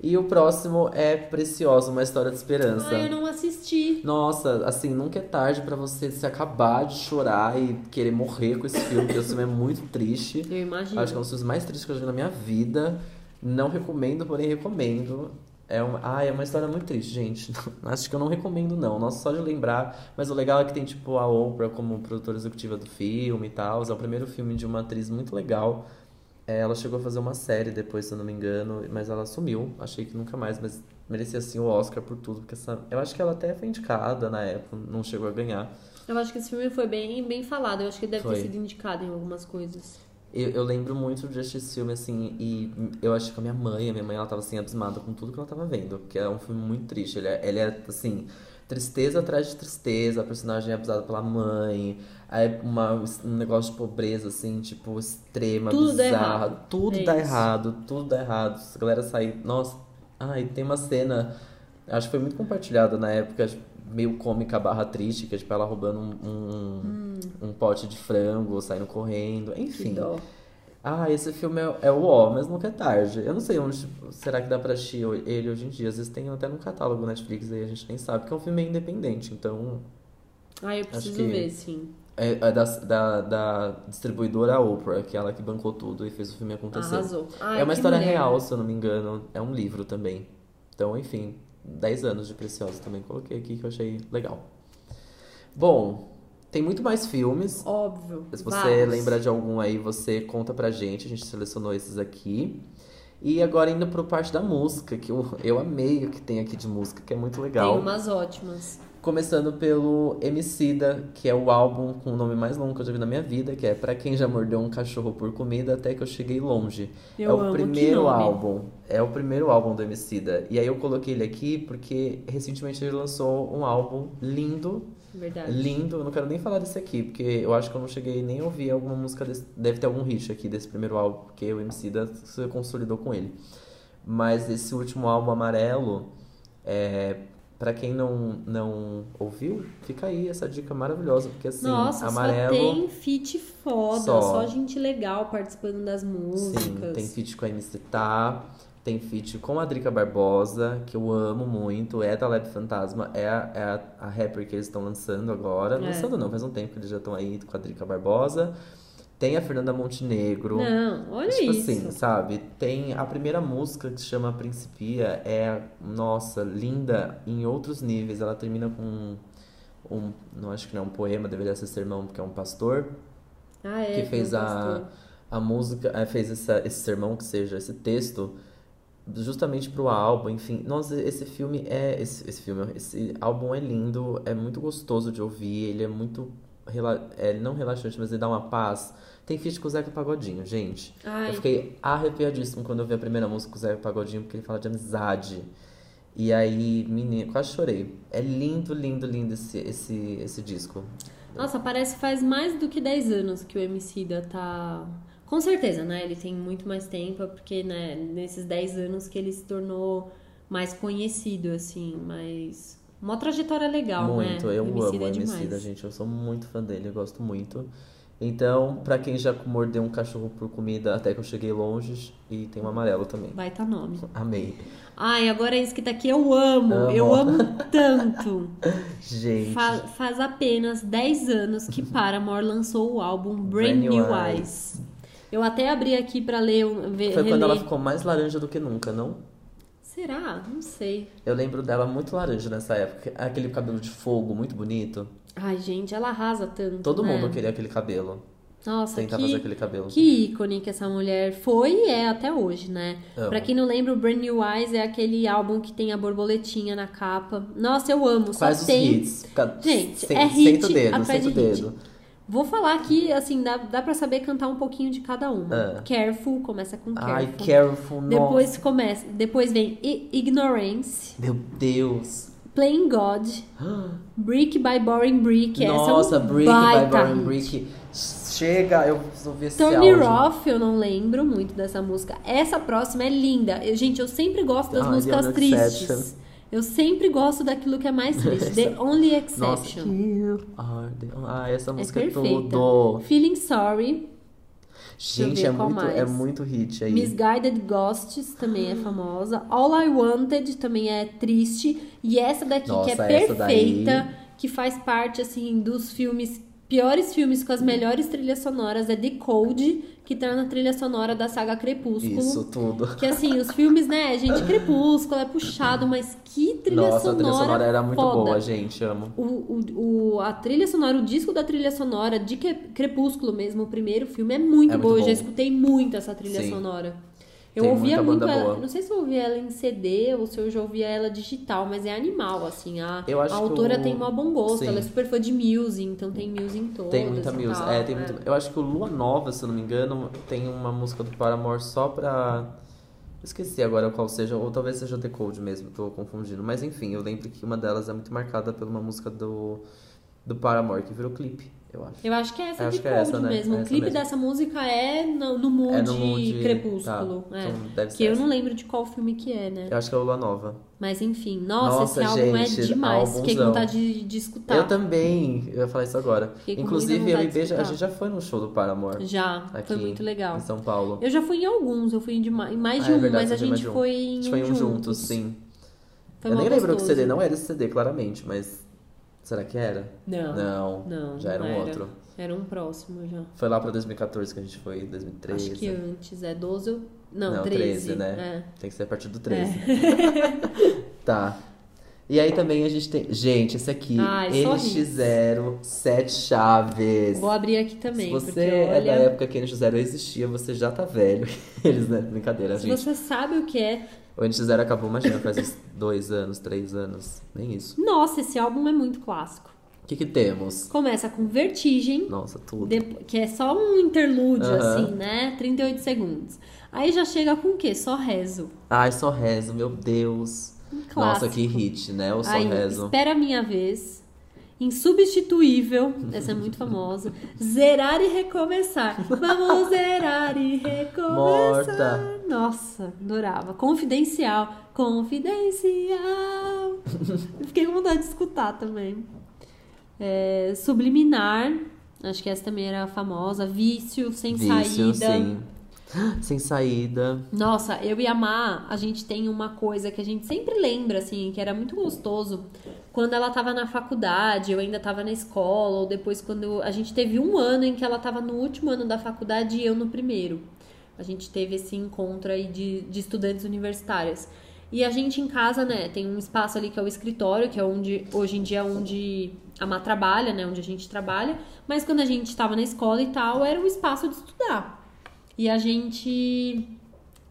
E o próximo é Preciosa, uma história de esperança. Ai, eu não assisti. Nossa, assim, nunca é tarde pra você se acabar de chorar e querer morrer com esse filme, porque esse filme é muito triste. Eu imagino. Acho que é um dos filmes mais tristes que eu já vi na minha vida. Não recomendo, porém recomendo. É uma, ah, é uma história muito triste, gente. Acho que eu não recomendo, não. Nossa, só de lembrar. Mas o legal é que tem, tipo, a Oprah como produtora executiva do filme e tal. É o primeiro filme de uma atriz muito legal. É, ela chegou a fazer uma série depois, se eu não me engano, mas ela sumiu. Achei que nunca mais, mas merecia sim o Oscar por tudo. Porque essa, eu acho que ela até foi indicada na época, não chegou a ganhar. Eu acho que esse filme foi bem, bem falado. Eu acho que deve Foi. ter sido indicado em algumas coisas. Eu, eu lembro muito de assistir esse filme, assim, e eu acho que a minha mãe, a minha mãe, ela tava, assim, abismada com tudo que ela tava vendo. Porque é um filme muito triste. Ele é, ele é assim, tristeza atrás de tristeza. A personagem é abusada pela mãe. Aí uma, um negócio de pobreza, assim, tipo, extrema, Tudo dá bizarra. errado. Tudo É dá isso. errado, tudo dá errado. A galera sai... Nossa, ai, tem uma cena... Acho que foi muito compartilhada na época, meio cômica barra triste, que é tipo ela roubando um, um, um pote de frango, saindo correndo, enfim. Ah, esse filme é, é o ó, mas nunca é tarde. Eu não sei onde será que dá pra assistir ele hoje em dia. Às vezes tem até no catálogo Netflix aí a gente nem sabe, porque é um filme meio independente, então Ah, eu preciso que- ver, sim. É, é da, da, da distribuidora Oprah, que é ela que bancou tudo e fez o filme acontecer. Arrasou. Ai, é uma história mulher. real, se eu não me engano. É um livro também. Então, enfim, 10 anos de Preciosa também coloquei aqui que eu achei legal. Bom, tem muito mais filmes. Óbvio. Se você vários. lembra de algum aí, você conta pra gente. A gente selecionou esses aqui. E agora indo pro parte da música, que eu, eu amei o que tem aqui de música, que é muito legal. Tem umas ótimas. Começando pelo Emicida, que é o álbum com o nome mais longo que eu já vi na minha vida, que é Pra Quem Já Mordeu um Cachorro por Comida Até Que Eu Cheguei Longe. Eu é o primeiro álbum. É o primeiro álbum do Emicida. E aí eu coloquei ele aqui porque recentemente ele lançou um álbum lindo, Verdade. lindo. Eu não quero nem falar desse aqui, porque eu acho que eu não cheguei nem a ouvir alguma música desse. Deve ter algum hit aqui desse primeiro álbum, porque o Emicida se consolidou com ele. Mas esse último álbum amarelo, é, para quem não, não ouviu, fica aí essa dica maravilhosa, porque assim, Nossa, amarelo. só tem feat foda, Só. só. gente legal participando das músicas. Sim, tem feat com a MC Tá, tem feat com a Drica Barbosa, que eu amo muito, é da Lab Fantasma, é a, é a, a rapper que eles estão lançando agora. É. Lançando não, faz um tempo que eles já estão aí com a Drica Barbosa. Tem a Fernanda Montenegro. Não, olha tipo isso. assim, sabe? Tem a primeira música que se chama Principia, é, nossa, linda em outros níveis. Ela termina com um, não acho que não é um poema, deveria ser sermão, porque é um pastor Ah, é. que fez foi um a, a música, eh, fez essa, esse sermão, que seja esse texto, justamente pro álbum, enfim. Nossa, esse filme é. Esse, esse filme, esse álbum é lindo, é muito gostoso de ouvir, ele é muito. Rela- É, não relaxante, mas ele dá uma paz. Tem feat com o Zeca Pagodinho, gente. Ai. Eu fiquei arrepiadíssimo quando eu vi a primeira música com o Zeca Pagodinho, porque ele fala de amizade. E aí, menina, quase chorei. É lindo, lindo, lindo esse, esse, esse disco. Nossa, parece que faz mais do que 10 anos que o Emicida tá. Com certeza, né? Ele tem muito mais tempo, é porque, né, nesses 10 anos que ele se tornou mais conhecido, assim, mas. Uma trajetória legal, muito, né? eu Emicida amo o é Emicida, gente. Eu sou muito fã dele, eu gosto muito. Então, pra quem já mordeu um cachorro por comida até que eu cheguei longe, e tem um amarelo também. Vai tá nome. Amei. Ai, agora é isso que tá aqui, eu amo. Amo. Eu amo tanto. Gente. Fa- faz apenas 10 anos que Paramore lançou o álbum Brand, Brand New New Eyes. Eu até abri aqui pra ler, ver, Foi quando reler. ela ficou mais laranja do que nunca, não? Será? Não sei. Eu lembro dela muito laranja nessa época. Aquele cabelo de fogo muito bonito. Ai, gente, ela arrasa tanto. Todo né? mundo queria aquele cabelo. Nossa, Tentar que, fazer aquele cabelo. que ícone que essa mulher foi e é até hoje, né? Amo. Pra quem não lembra, o Brand New Eyes é aquele álbum que tem a borboletinha na capa. Nossa, eu amo. Quais Só os tem. hits? Gente, é hit Senta o dedo, senta o de hit. Vou falar aqui, assim, dá, dá pra saber cantar um pouquinho de cada uma. Ah. Careful, começa com Careful. Ai, Careful, Depois nossa. começa, depois vem Ignorance, Meu Deus. Playing God, Brick by Boring Brick, Nossa, essa é um Brick by Boring hit. Brick. Chega, eu preciso ouvir esse áudio. Off, eu não lembro muito dessa música. Essa próxima é linda. Eu- gente, eu sempre gosto das Ah, músicas tristes. Eu sempre gosto daquilo que é mais triste. The Only Nossa, Exception. you are the- Ah, essa é música é, perfeita. tudo. Feeling Sorry, Gente, é muito, mais. é muito hit aí. Misguided Ghosts também é famosa. All I Wanted também é triste. E essa daqui Nossa, que é perfeita, daí- que faz parte assim dos filmes piores filmes com as melhores trilhas sonoras é The Code, que tá na trilha sonora da saga Crepúsculo. Isso, tudo. Que assim, os filmes, né, gente, Crepúsculo é puxado, mas que trilha Nossa, a sonora. trilha sonora era muito foda. boa, gente. Amo. O, o, o- a trilha sonora, o disco da trilha sonora de Cre- Crepúsculo mesmo, o primeiro filme, é muito É muito boa. Eu já bom. escutei muito essa trilha Sim. sonora. Eu Tem ouvia muito ela. boa. Não sei se eu ouvia ela em CD ou se eu já ouvia ela digital, mas é animal, assim. A, Eu acho a autora o- tem mó bom gosto. Sim. Ela é super fã de Muse, então tem Muse em todas. Tem muita e música. tal, É, tem muito. Eu acho que o Lua Nova, se eu não me engano, tem uma música do Paramore só pra. Esqueci agora qual seja, ou talvez seja The Code mesmo, tô confundindo. Mas enfim, eu lembro que uma delas é muito marcada por uma música do, do Paramore, que virou clipe, eu acho. Eu acho que é essa de acho que é Cold essa, né? mesmo. É o clipe mesmo. dessa música é no, no mood, É no mood- crepúsculo. tá. é. Então que eu essa. não lembro de qual filme que é, né? Eu acho que é o Lua Nova. Mas enfim, nossa, Nossa, esse álbum gente, é demais. Fiquei com vontade de, de escutar. Eu também, eu ia falar isso agora. Fiquei Inclusive, eu e Beija, a gente já foi no show do Paramore. Já, Aqui foi muito legal. Em São Paulo. Eu já fui em alguns, eu fui em, mais de Ah, é um, verdade, mas a foi gente foi A em gente um foi em um juntos. sim. Foi eu nem lembro que. CD, não era esse CD, claramente, mas. Será que era? Não. Não. Não, Já era um era. outro. Era um próximo já. Foi lá pra 2014 que a gente foi, 2013. Acho que antes, é 12 ou... Não, Não, 13, 13, né? É. Tem que ser a partir do 13. tá. E aí também a gente tem. Gente, esse aqui. Ai, só NX0 Sete Chaves. Vou abrir aqui também, Se você é olha... da época que o NX0 existia, você já tá velho. Eles, né? Brincadeira, Se gente. você sabe o que é... O NX0 acabou, imagina, faz uns dois anos, três anos. Nem isso. Nossa, esse álbum é muito clássico. O que que temos? Começa com Vertigem, Nossa, tudo. que é só um interlúdio, assim, né? 38 segundos. Aí já chega com o quê? Só rezo. Ai, só rezo, meu Deus. Um Nossa, que hit, né? O só Aí, rezo. espera a minha vez. Insubstituível, essa é muito famosa. Zerar e recomeçar. Vamos zerar e recomeçar. Morta. Nossa, adorava. Confidencial. Confidencial. Fiquei com vontade de escutar também. É, subliminar. Acho que essa também era famosa. Vício, sem Vício, saída. sim. Sem saída. Nossa, eu e a Má, a gente tem uma coisa que a gente sempre lembra, assim, que era muito gostoso. Quando ela tava na faculdade, eu ainda tava na escola, ou depois quando. A gente teve um ano em que ela tava no último ano da faculdade e eu no primeiro. A gente teve esse encontro aí de, de estudantes universitárias. E a gente em casa, né, tem um espaço ali que é o escritório, que é onde, hoje em dia, é onde a Má trabalha, né, onde a gente trabalha. Mas quando a gente tava na escola e tal, era um espaço de estudar. E a gente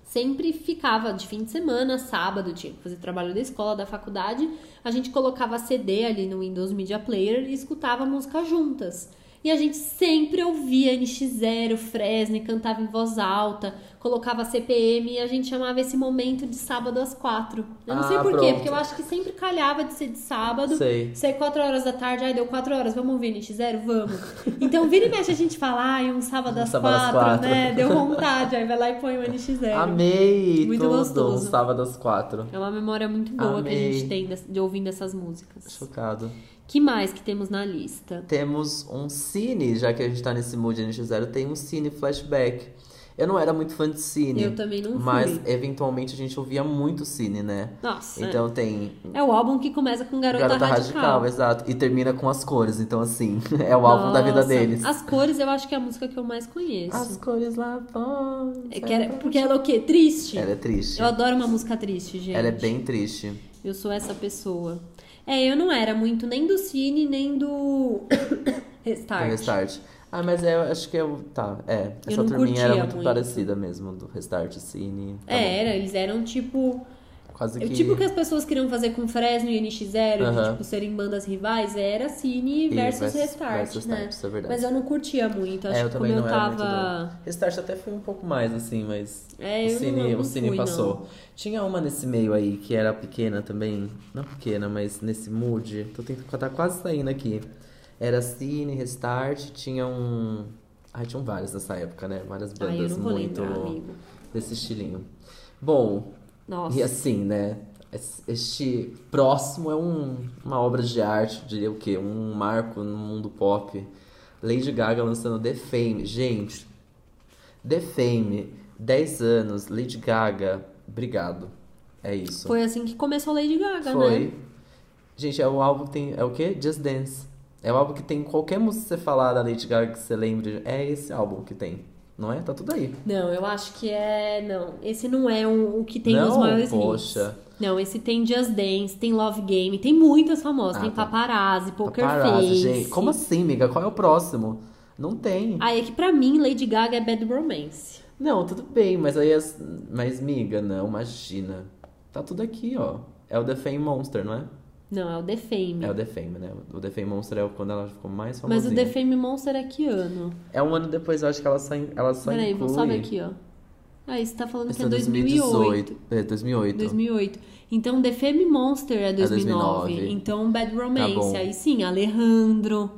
sempre ficava de fim de semana, sábado, tinha que fazer trabalho da escola, da faculdade, a gente colocava CD ali no Windows Media Player e escutava música juntas. E a gente sempre ouvia NX0, Fresno, cantava em voz alta, colocava CPM e a gente chamava esse momento de sábado às quatro. Eu não Ah, sei por quê, porque eu acho que sempre calhava de ser de sábado. Sei. Ser quatro horas da tarde, aí deu quatro horas, vamos ouvir NX0? Vamos. Então, vira e mexe a gente fala, ai, um sábado às sábado às quatro, quatro. né? Deu vontade, aí vai lá e põe o NX0. Amei Muito tudo. gostoso. Um sábado às quatro. É uma memória muito boa que a gente Amei. tem de, de ouvindo essas músicas. Chocado. Que mais que temos na lista? Temos um cine, já que a gente tá nesse mood NX0, tem um cine flashback. Eu não era muito fã de cine. Eu também não fui. Mas eventualmente a gente ouvia muito cine, né? Nossa, Então tem é o álbum que começa com Garota, Garota Radical. Radical, exato. E termina com as cores. Então, assim, é o álbum da vida Nossa, deles. As cores eu acho que é a música que eu mais conheço. As cores lá. É que era- porque ela é o quê? Triste? Ela é triste. Eu adoro uma música triste, gente. Ela é bem triste. Eu sou essa pessoa. É, eu não era muito nem do Cine, nem do Restart. Do Restart. Ah, mas é, eu acho que eu. Tá, é. Essa turminha era muito, muito. parecida mesmo, do Restart Cine. tá É, bom. era, eles eram tipo. Quase O que. tipo que as pessoas queriam fazer com Fresno e NX0, de Aham. tipo serem bandas rivais, era Cine versus versus- Restart, versus né? Isso é verdade. Mas eu não curtia muito, acho É, eu que como eu tava. Restart até foi um pouco mais, assim, mas É, o Cine, não- não o Cine fui, passou. não. Tinha uma nesse meio aí, que era pequena também. Não pequena, mas nesse mood. Tô tentando, tá quase saindo aqui. Era Cine, Restart, tinha um... Ai, tinham várias nessa época, né? Várias Ai, bandas vou muito lembrar, desse estilinho. Bom, Nossa. e assim, né? es- Este próximo é um, uma obra de arte, diria o quê? Um marco no mundo pop. Lady Gaga lançando The Fame. Gente, The Fame, 10 anos, Lady Gaga, obrigado. É isso. Foi assim que começou Lady Gaga, Foi. né? Gente, é o álbum que tem. É o quê? Just Dance. É o álbum que tem qualquer música que você falar da Lady Gaga que você lembre. É esse álbum que tem. Não é? Tá tudo aí. Não, eu acho que é. Não, esse não é um- o que tem Não? os maiores Poxa. hits. Não, esse tem Just Dance, tem Love Game, tem muitas famosas. Ah, tem tá. Paparazzi, Poker Paparazzi, Face. gente. Como assim, amiga? Qual é o próximo? Não tem. Ah, é que pra mim Lady Gaga é Bad Romance. Não, tudo bem, mas aí as. Mas, miga, não, imagina. Tá tudo aqui, ó. É o The Fame Monster, não é? Não, é o The Fame. É o The Fame, né? O The Fame Monster é quando ela ficou mais Mas famosinha. o The Fame Monster é que ano? É um ano depois, eu acho que ela só, ela só Peraí, inclui... sobe aqui, ó. Ah, você tá falando Esse que é é 2008. 2018. É, 2008. 2008. Então, The Fame Monster é 2009. 2009. Então, Bad Tá Romance. bom. Aí sim, Alejandro.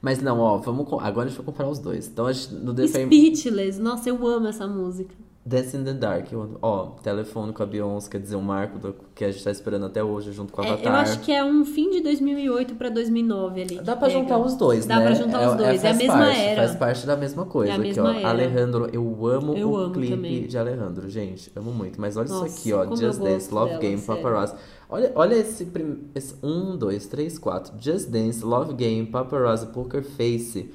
Mas não, ó, vamos... Agora a gente vai comparar os dois. Então, no The Fame... Speechless. Nossa, eu amo essa música. Dance in the Dark. Ó, telefone com a Beyoncé, quer dizer, um marco do- que a gente tá esperando até hoje, junto com o É, Avatar. eu acho que é um fim de 2008 pra 2009 ali. Dá pra Pega. juntar os dois, Dá né? pra juntar os dois, é a faz mesma parte, era. Faz parte da mesma coisa É a aqui, mesma ó. era. Alejandro, eu amo Eu o amo clipe também. de Alejandro, gente. Amo muito. Mas olha Nossa, isso aqui, ó. Just Dance, Love dela, Game, sério. Paparazzi. Olha, olha esse, prim... esse. Um, dois, três, quatro. Just Dance, Love Game, Paparazzi, Poker Face.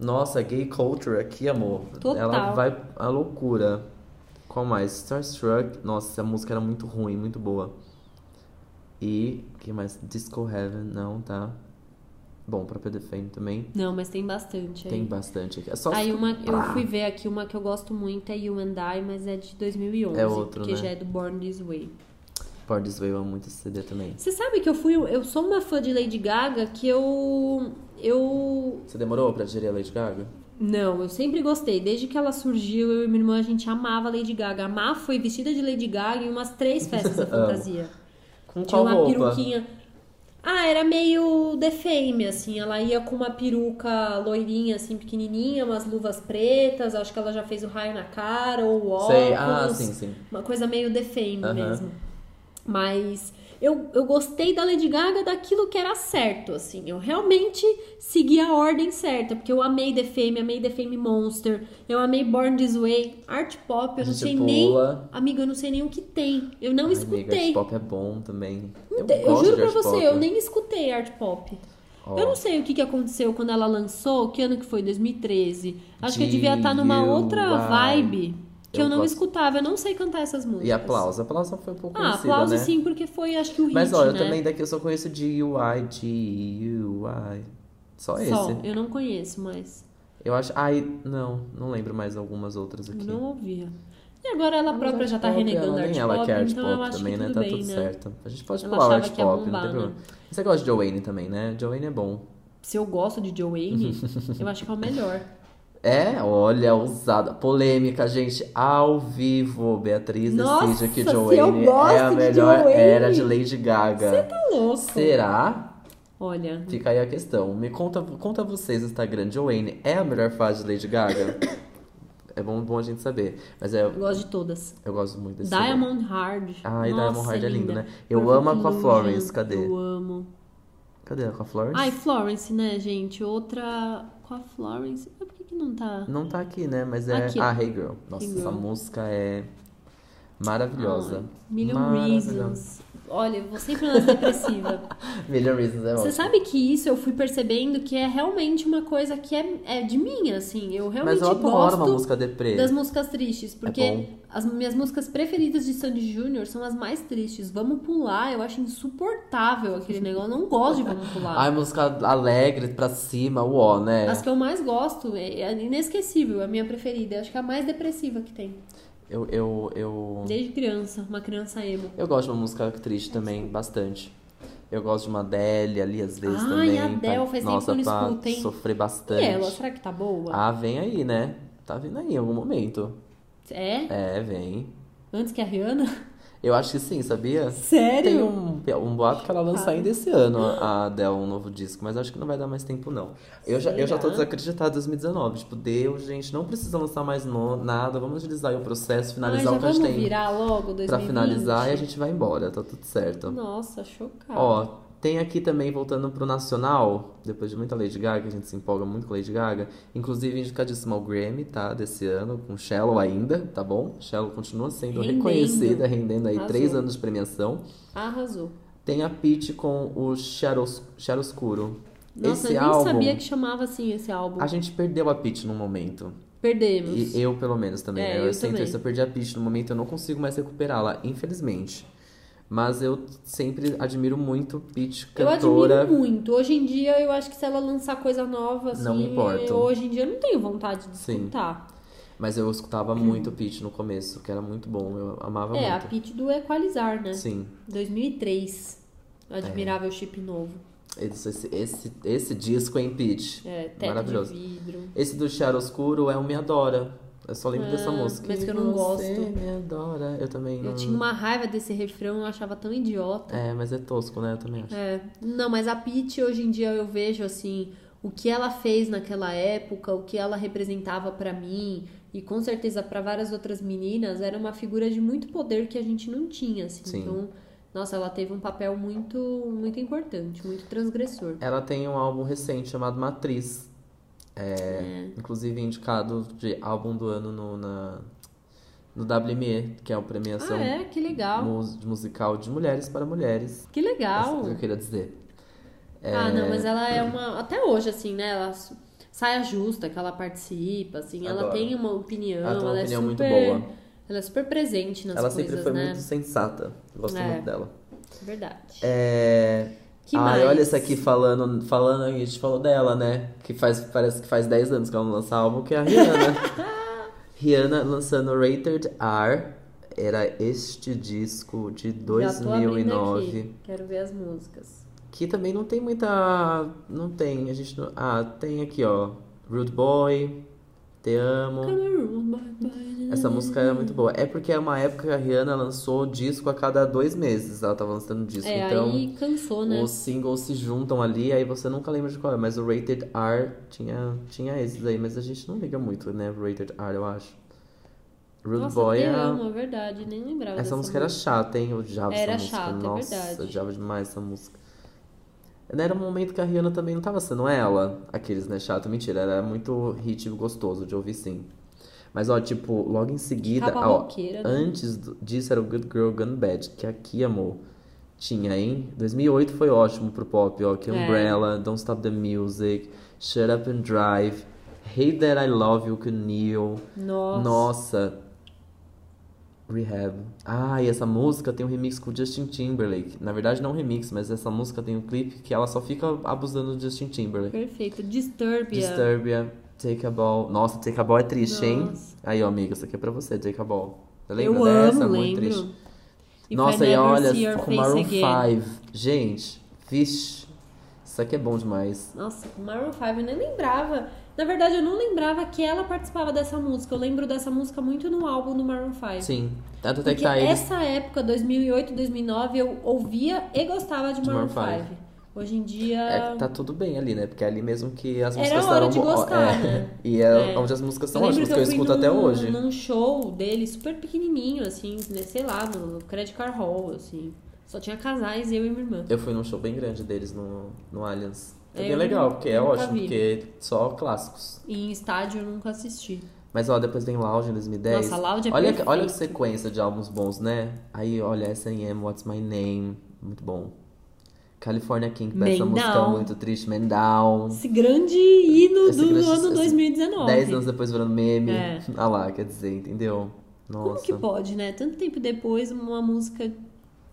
Nossa, gay culture aqui, amor. Total. Ela vai à loucura. Qual mais? Starstruck. Nossa, essa música era muito ruim, muito boa. E. que mais? Disco Heaven, não, tá? Bom, próprio The Fame também. Não, mas tem bastante aí. Tem bastante aqui. É só Aí uma, eu fui ver aqui uma que eu gosto muito, é You and I, mas é de 2011. É outro, que né? já é do Born This Way. Por This Way, eu amo muito esse CD também. Você sabe que eu fui. Eu sou uma fã de Lady Gaga que eu. Eu. Você demorou pra digerir a Lady Gaga? Não, eu sempre gostei. Desde que ela surgiu, eu e minha irmã, a gente amava Lady Gaga. A Má foi vestida de Lady Gaga em umas três festas da fantasia. Com Tinha qual uma roupa? peruquinha. Ah, era meio The Fame, assim. Ela ia com uma peruca loirinha, assim, pequenininha, umas luvas pretas. Acho que ela já fez o raio na cara ou o óculos. Sei, ah, sim, sim. Uma coisa meio The Fame Aham. mesmo. Mas eu, eu gostei da Lady Gaga daquilo que era certo, assim. Eu realmente segui a ordem certa, porque eu amei The Fame, amei The Fame Monster, eu amei Born This Way, Art Pop, eu não sei pula. nem... Amiga, eu não sei nem o que tem. Eu não Ai, escutei. Amiga, art pop é bom também. Eu, Eu, juro pra você, pop. eu nem escutei Art Pop. Eu não sei o que, que aconteceu quando ela lançou, que ano que foi? 2013. Acho que eu De devia estar numa You, outra vibe que eu, Eu não gosto. escutava. Eu não sei cantar essas músicas. E aplauso. Aplauso foi um pouco Ah, conhecida, aplauso né? sim, porque foi acho que o hit, Mas olha, eu né? também daqui eu só conheço de UI, de UI. Só esse. Só, eu não conheço, mas Eu acho. Ai, não, não lembro mais algumas outras eu aqui. não ouvia. E agora ela Mas própria já tá pop, renegando ela, art nem ela pop, que é art então pop eu acho também, que né? Tá bem, tudo né? certo. A gente pode Ela falar o achava art ia pop, não bombar, tem né? problema. E Você gosta de Joanne também, né? Joanne é bom. Se eu gosto de Joanne, eu acho que é o melhor. É, olha, ousada. Polêmica, gente, ao vivo. Beatriz Nossa, decide que Joanne é a de melhor Joanne. era de Lady Gaga. Tá louco. Será? Olha, Fica aí a questão. Me conta, conta vocês no Instagram. Joanne é a melhor fase de Lady Gaga? é bom, bom a gente saber. Mas é, eu gosto de todas. eu gosto muito desse Diamond Hard. Ai, Nossa, Diamond Hard é lindo, linda. né? Eu Perfect amo a com a Florence, cadê? Eu amo. Cadê a com a Florence? Ai, Florence, né, gente? Outra com a Florence. Mas por que, que não tá? Não tá aqui, né? Mas é. Aqui. Ah, Hey Girl. Nossa, Hey essa Girl. música é maravilhosa. Ai, Million Maravilhosa. Reasons. Olha, eu vou sempre nas depressiva. Million Reasons é Você sabe que isso eu fui percebendo que é realmente uma coisa que é, é de mim, assim. Eu realmente Mas eu adoro gosto uma música deprê. das músicas tristes, porque É as minhas músicas preferidas de Sandy Júnior são as mais tristes. Vamos pular, eu acho insuportável aquele negócio. Eu não gosto de Vamos Pular. Ai, música alegre, pra cima, uó, né? As que eu mais gosto é é inesquecível, é a minha preferida. Acho que é a mais depressiva que tem. Eu, eu, eu, Desde criança, uma criança emo. eu gosto de uma música triste também, bastante. Eu gosto de uma Adele ali, às vezes, Ai, também. Adele, pra- faz tempo Nossa, que eu não escuto, hein? sofrer E bastante. ela, será que tá boa? Ah, vem aí, né? Tá vindo aí em algum momento. É? É, vem. Antes que a Rihanna? Eu acho que sim, sabia? Sério? Tem um, um boato que ela lança ainda esse ano, a Adele, um novo disco, mas acho que não vai dar mais tempo, não. Eu já, eu já tô Será? desacreditado em 2019. Tipo, deu, gente, não precisa lançar mais no, nada, vamos agilizar aí o processo, Ai, finalizar já o que a gente tem virar logo 2020? pra finalizar e a gente vai embora, tá tudo certo. Nossa, chocada. Ó, tem aqui também, voltando pro Nacional, depois de muita Lady Gaga, a gente se empolga muito com Lady Gaga, inclusive indicadíssimo ao Grammy, tá, desse ano, com Shallow ainda, tá bom? Shallow continua sendo Rendendo. reconhecida, rendendo aí Arrasou. três anos de premiação. Arrasou. Tem a Peach com o Chiaroscuro. Nossa, esse eu nem álbum, sabia que chamava assim esse álbum. a gente perdeu a Peach num momento. Perdemos. E eu, pelo menos, também. É, eu, eu sinto também. isso, eu perdi a Peach no momento, eu não consigo mais recuperá-la, infelizmente. Mas eu sempre admiro muito Peach, Eu cantora. admiro muito. Hoje em dia, eu acho que se ela lançar coisa nova, assim, Não me eu- hoje em dia eu não tenho vontade de Sim. escutar. Mas eu escutava muito Peach no começo, que era muito bom, eu amava É, a muito. Pitty do Equalizar, né? Sim. 2003. Admirável chip novo. Esse, esse, esse, esse disco em Peach. É, teto Maravilhoso. de vidro. Esse do Chiaroscuro é o Me Adora. Eu só lembro Ah, dessa música. mas que eu não Você gosto. me adora. Eu também não... Eu tinha uma raiva desse refrão, eu achava tão idiota. É, mas é tosco, né? Eu também acho. É, não, mas a Pitty hoje em dia eu vejo assim o que ela fez naquela época, o que ela representava pra mim e com certeza pra várias outras meninas era uma figura de muito poder que a gente não tinha, assim. Sim. Então, nossa, ela teve um papel muito muito importante, muito transgressor. Ela tem um álbum recente chamado Matriz. É, Inclusive indicado de álbum do ano no, na, no WME, que é a premiação Ah, é, que legal. mus- musical de mulheres para mulheres. Que legal. Essa que eu queria dizer. Ah, não, mas ela é uma até hoje assim, né? Ela saia justa que ela participa, assim, ela Adoro. tem uma opinião, Ela uma ela opinião é muito super boa. Ela é super presente nas Ela coisas, sempre foi né? muito sensata. Eu gosto É. muito dela. Verdade. É... Que Ai, mais? olha essa aqui falando, falando, a gente falou dela, né? Que faz, parece que faz 10 anos que ela não lança álbum, que é a Rihanna. Rihanna lançando Rated R. Era este disco de Já tô abrindo 2009. aqui. Quero ver as músicas. Que também não tem muita. Não tem. A gente não... Ah, tem aqui, ó. Rude Boy. Te amo. Essa música é muito boa. É porque é uma época que a Rihanna lançou disco a cada dois meses. Ela tava lançando disco. É, então. aí cansou, né? Os singles se juntam ali, aí você nunca lembra de qual é, mas o Rated R tinha, tinha esses aí, mas a gente não liga muito, né? Rated R, eu acho. Rude Nossa, Boy é. é verdade. Nem lembrava Essa dessa música era chata, hein? Eu odiava Era essa música. chata, é Nossa, verdade. eu odiava demais essa música. Era um momento que a Rihanna também não tava sendo ela, aqueles, né? Chata, mentira, era muito hit gostoso de ouvir sim. Mas, ó, tipo, logo em seguida, Capa ó, roqueira, né? antes disso era o Good Girl Gone Bad, que aqui, amor, tinha, hein? 2008 foi ótimo pro pop, ó, que É. Umbrella, Don't Stop the Music, Shut Up and Drive, Hate That I Love You com Neil. Nossa. Nossa. Rehab. Ah, e essa música tem um remix com o Justin Timberlake. Na verdade, não um remix, mas essa música tem um clipe que ela só fica abusando do Justin Timberlake. Perfeito. Disturbia. Disturbia. Take a Ball. Nossa, Take a Ball é triste, hein? Nossa. Aí, ó, amiga, isso aqui é pra você, Take a Ball. Você lembra Eu dessa? amo, Muito lembro. triste. If Nossa, e olha, com Maroon again. 5. Gente, vixe. Isso aqui é bom demais. Nossa, com Maroon 5 eu nem lembrava. Na verdade, eu não lembrava que ela participava dessa música. Eu lembro dessa música muito no álbum do Maroon 5. Sim. Tanto até que tá eles. essa época, 2008, 2009, eu ouvia e gostava de De Maroon Maroon 5. Hoje em dia... É, tá tudo bem ali, né? Porque é ali mesmo que as Era músicas hora de bo- gostar, é. né? E é, É. onde as músicas são eu ótimas, que eu fui escuto num, até hoje. num show dele super pequenininho, assim, né, sei lá, no Credit Card Hall, assim. Só tinha casais, eu e minha irmã. Eu fui num show bem grande deles no, no Allianz. Foi É, bem eu legal, porque é eu ótimo, vi. porque só clássicos. E em estádio eu nunca assisti. Mas ó, depois vem Lounge em 2010. Nossa, Lounge é olha, perfeito. olha a sequência de álbuns bons, né? Aí, olha, S.M. What's My Name, muito bom. California King, Man essa música Down. muito triste, Man Down. Esse grande hino Esse do grande- ano esse- 2019. Dez anos depois virando meme. É. Ah lá, quer dizer, entendeu? Nossa. Como que pode, né? Tanto tempo depois, uma música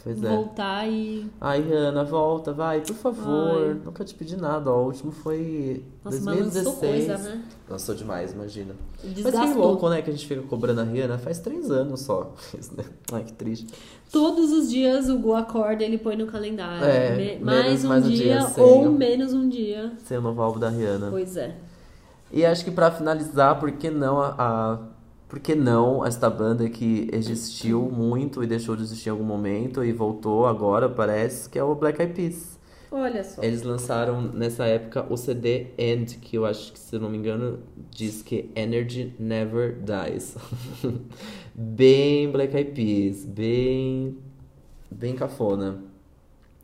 Pois é. voltar e. Ai, Rihanna, volta, vai, por favor. Ai. Nunca te pedi nada, ó. O último foi Nossa, mas 2016. lançou coisa, né? Lançou demais, imagina. Mas que Desgastou. louco, né? Que a gente fica cobrando a Rihanna faz três anos só. Isso, né? Ai, que triste. Todos os dias o Gu acorda ele põe no calendário. É, Me- menos mais um mais um dia, dia sem ou menos um dia. Sem o novo álbum da Rihanna. Pois é. E acho que pra finalizar, por que não a, a- por que não esta banda que existiu muito e deixou de existir em algum momento e voltou agora, parece, que é o Black Eyed Peas. Olha só. Eles lançaram nessa época o CD End, que eu acho que, se eu não me engano, diz que Energy Never Dies. bem Black Eyed Peas, bem bem cafona.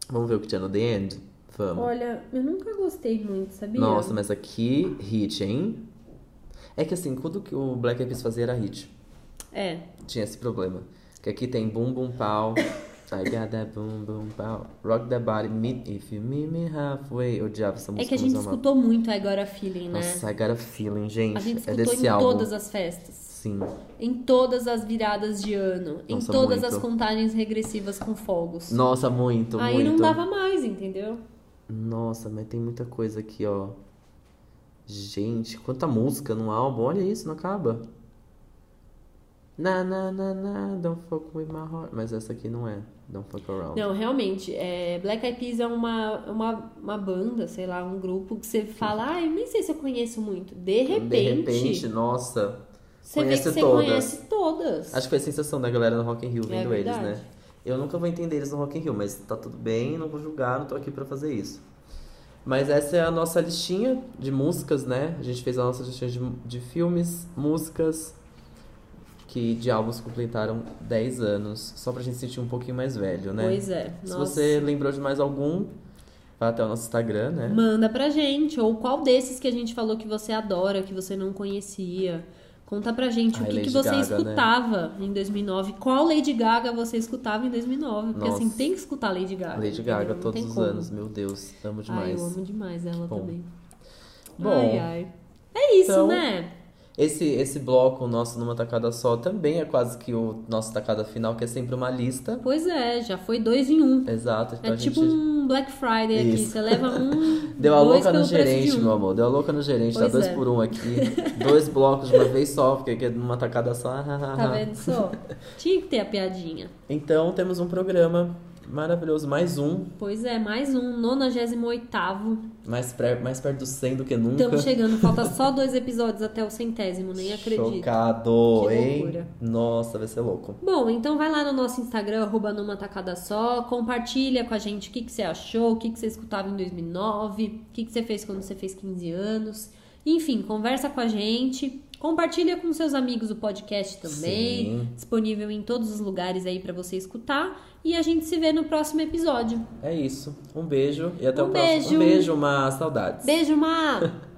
Vamos ver o que tinha no The End? Vamos. Olha, eu nunca gostei muito, sabia? Nossa, mas aqui, hit, hein? É que assim, tudo que o Black Eyed Peas fazia era hit. É. Tinha esse problema. Que aqui tem Boom Boom Pow. I got that boom boom pow. Rock that body, meet if you meet me halfway. Eu odiava essa música. É que a gente eu amava. escutou muito a Agora Feeling, né? Nossa, I got a feeling, gente. a gente é escutou desse em álbum. todas as festas. Sim. Em todas as viradas de ano. em Nossa, todas muito. as contagens regressivas com fogos. Nossa, muito, Aí muito. não dava mais, entendeu? Nossa, mas tem muita coisa aqui, ó. Gente, quanta música num álbum. Olha isso, não acaba. Na, na, na, na, don't fuck with my heart. Mas essa aqui não é. Don't fuck around. Não, realmente, é, Black Eyed Peas é uma, uma, uma banda, sei lá, um grupo que você fala, ah, eu nem sei se eu conheço muito. De repente, De repente, nossa. você vê que conhece você todas. conhece todas. Acho que foi a sensação da galera no Rock in Rio É vendo eles, verdade. né? Eu nunca vou entender eles no Rock in Rio, mas tá tudo bem, não vou julgar, não tô aqui pra fazer isso. Mas essa é a nossa listinha de músicas, né? A gente fez a nossa listinha de, de filmes, músicas, que de álbuns completaram 10 anos, só pra gente se sentir um pouquinho mais velho, né? Pois é. Se nossa. você lembrou de mais algum, vá até o nosso Instagram, né? Manda pra gente. Ou qual desses que a gente falou que você adora, que você não conhecia. Conta pra gente o Ai, que, que Lady você Gaga, né? escutava em 2009. Qual Lady Gaga você escutava em 2009? Porque Nossa. assim, tem que escutar Lady Gaga. Lady? Gaga todos os como. anos, meu Deus, amo Ai, demais. eu amo demais ela Bom. também. Bom, Ai, ai. É isso, então, né? Esse, esse bloco nosso numa tacada só também é quase que o nosso tacada final, que é sempre uma lista. Pois é, já foi dois em um. Exato. Então É tipo gente um Black Friday aqui. Isso. Você leva um. deu a louca no gerente, um. meu amor. Deu a louca no gerente, Pois dá dois é. por um aqui. dois blocos de uma vez só, porque aqui é numa tacada só. Tá vendo só? Tinha que ter a piadinha. Então temos um programa maravilhoso, mais um, Pois é, mais um, 98 mais, pré, mais perto do 100 do que nunca. Estamos chegando, falta só dois episódios até o centésimo, nem acredito. Chocado, Que hein? loucura. Nossa, vai ser louco. Bom, então vai lá no nosso Instagram, arroba numa tacada só, compartilha com a gente o que, que você achou, o que, que você escutava em 2009, o que, que você fez quando você fez 15 anos. Enfim, conversa com a gente, compartilha com seus amigos o podcast também, Sim. disponível em todos os lugares aí pra você escutar. E a gente se vê no próximo episódio. É isso. Um beijo e até Um o próximo. beijo. Um beijo, uma saudades. Beijo, Mar!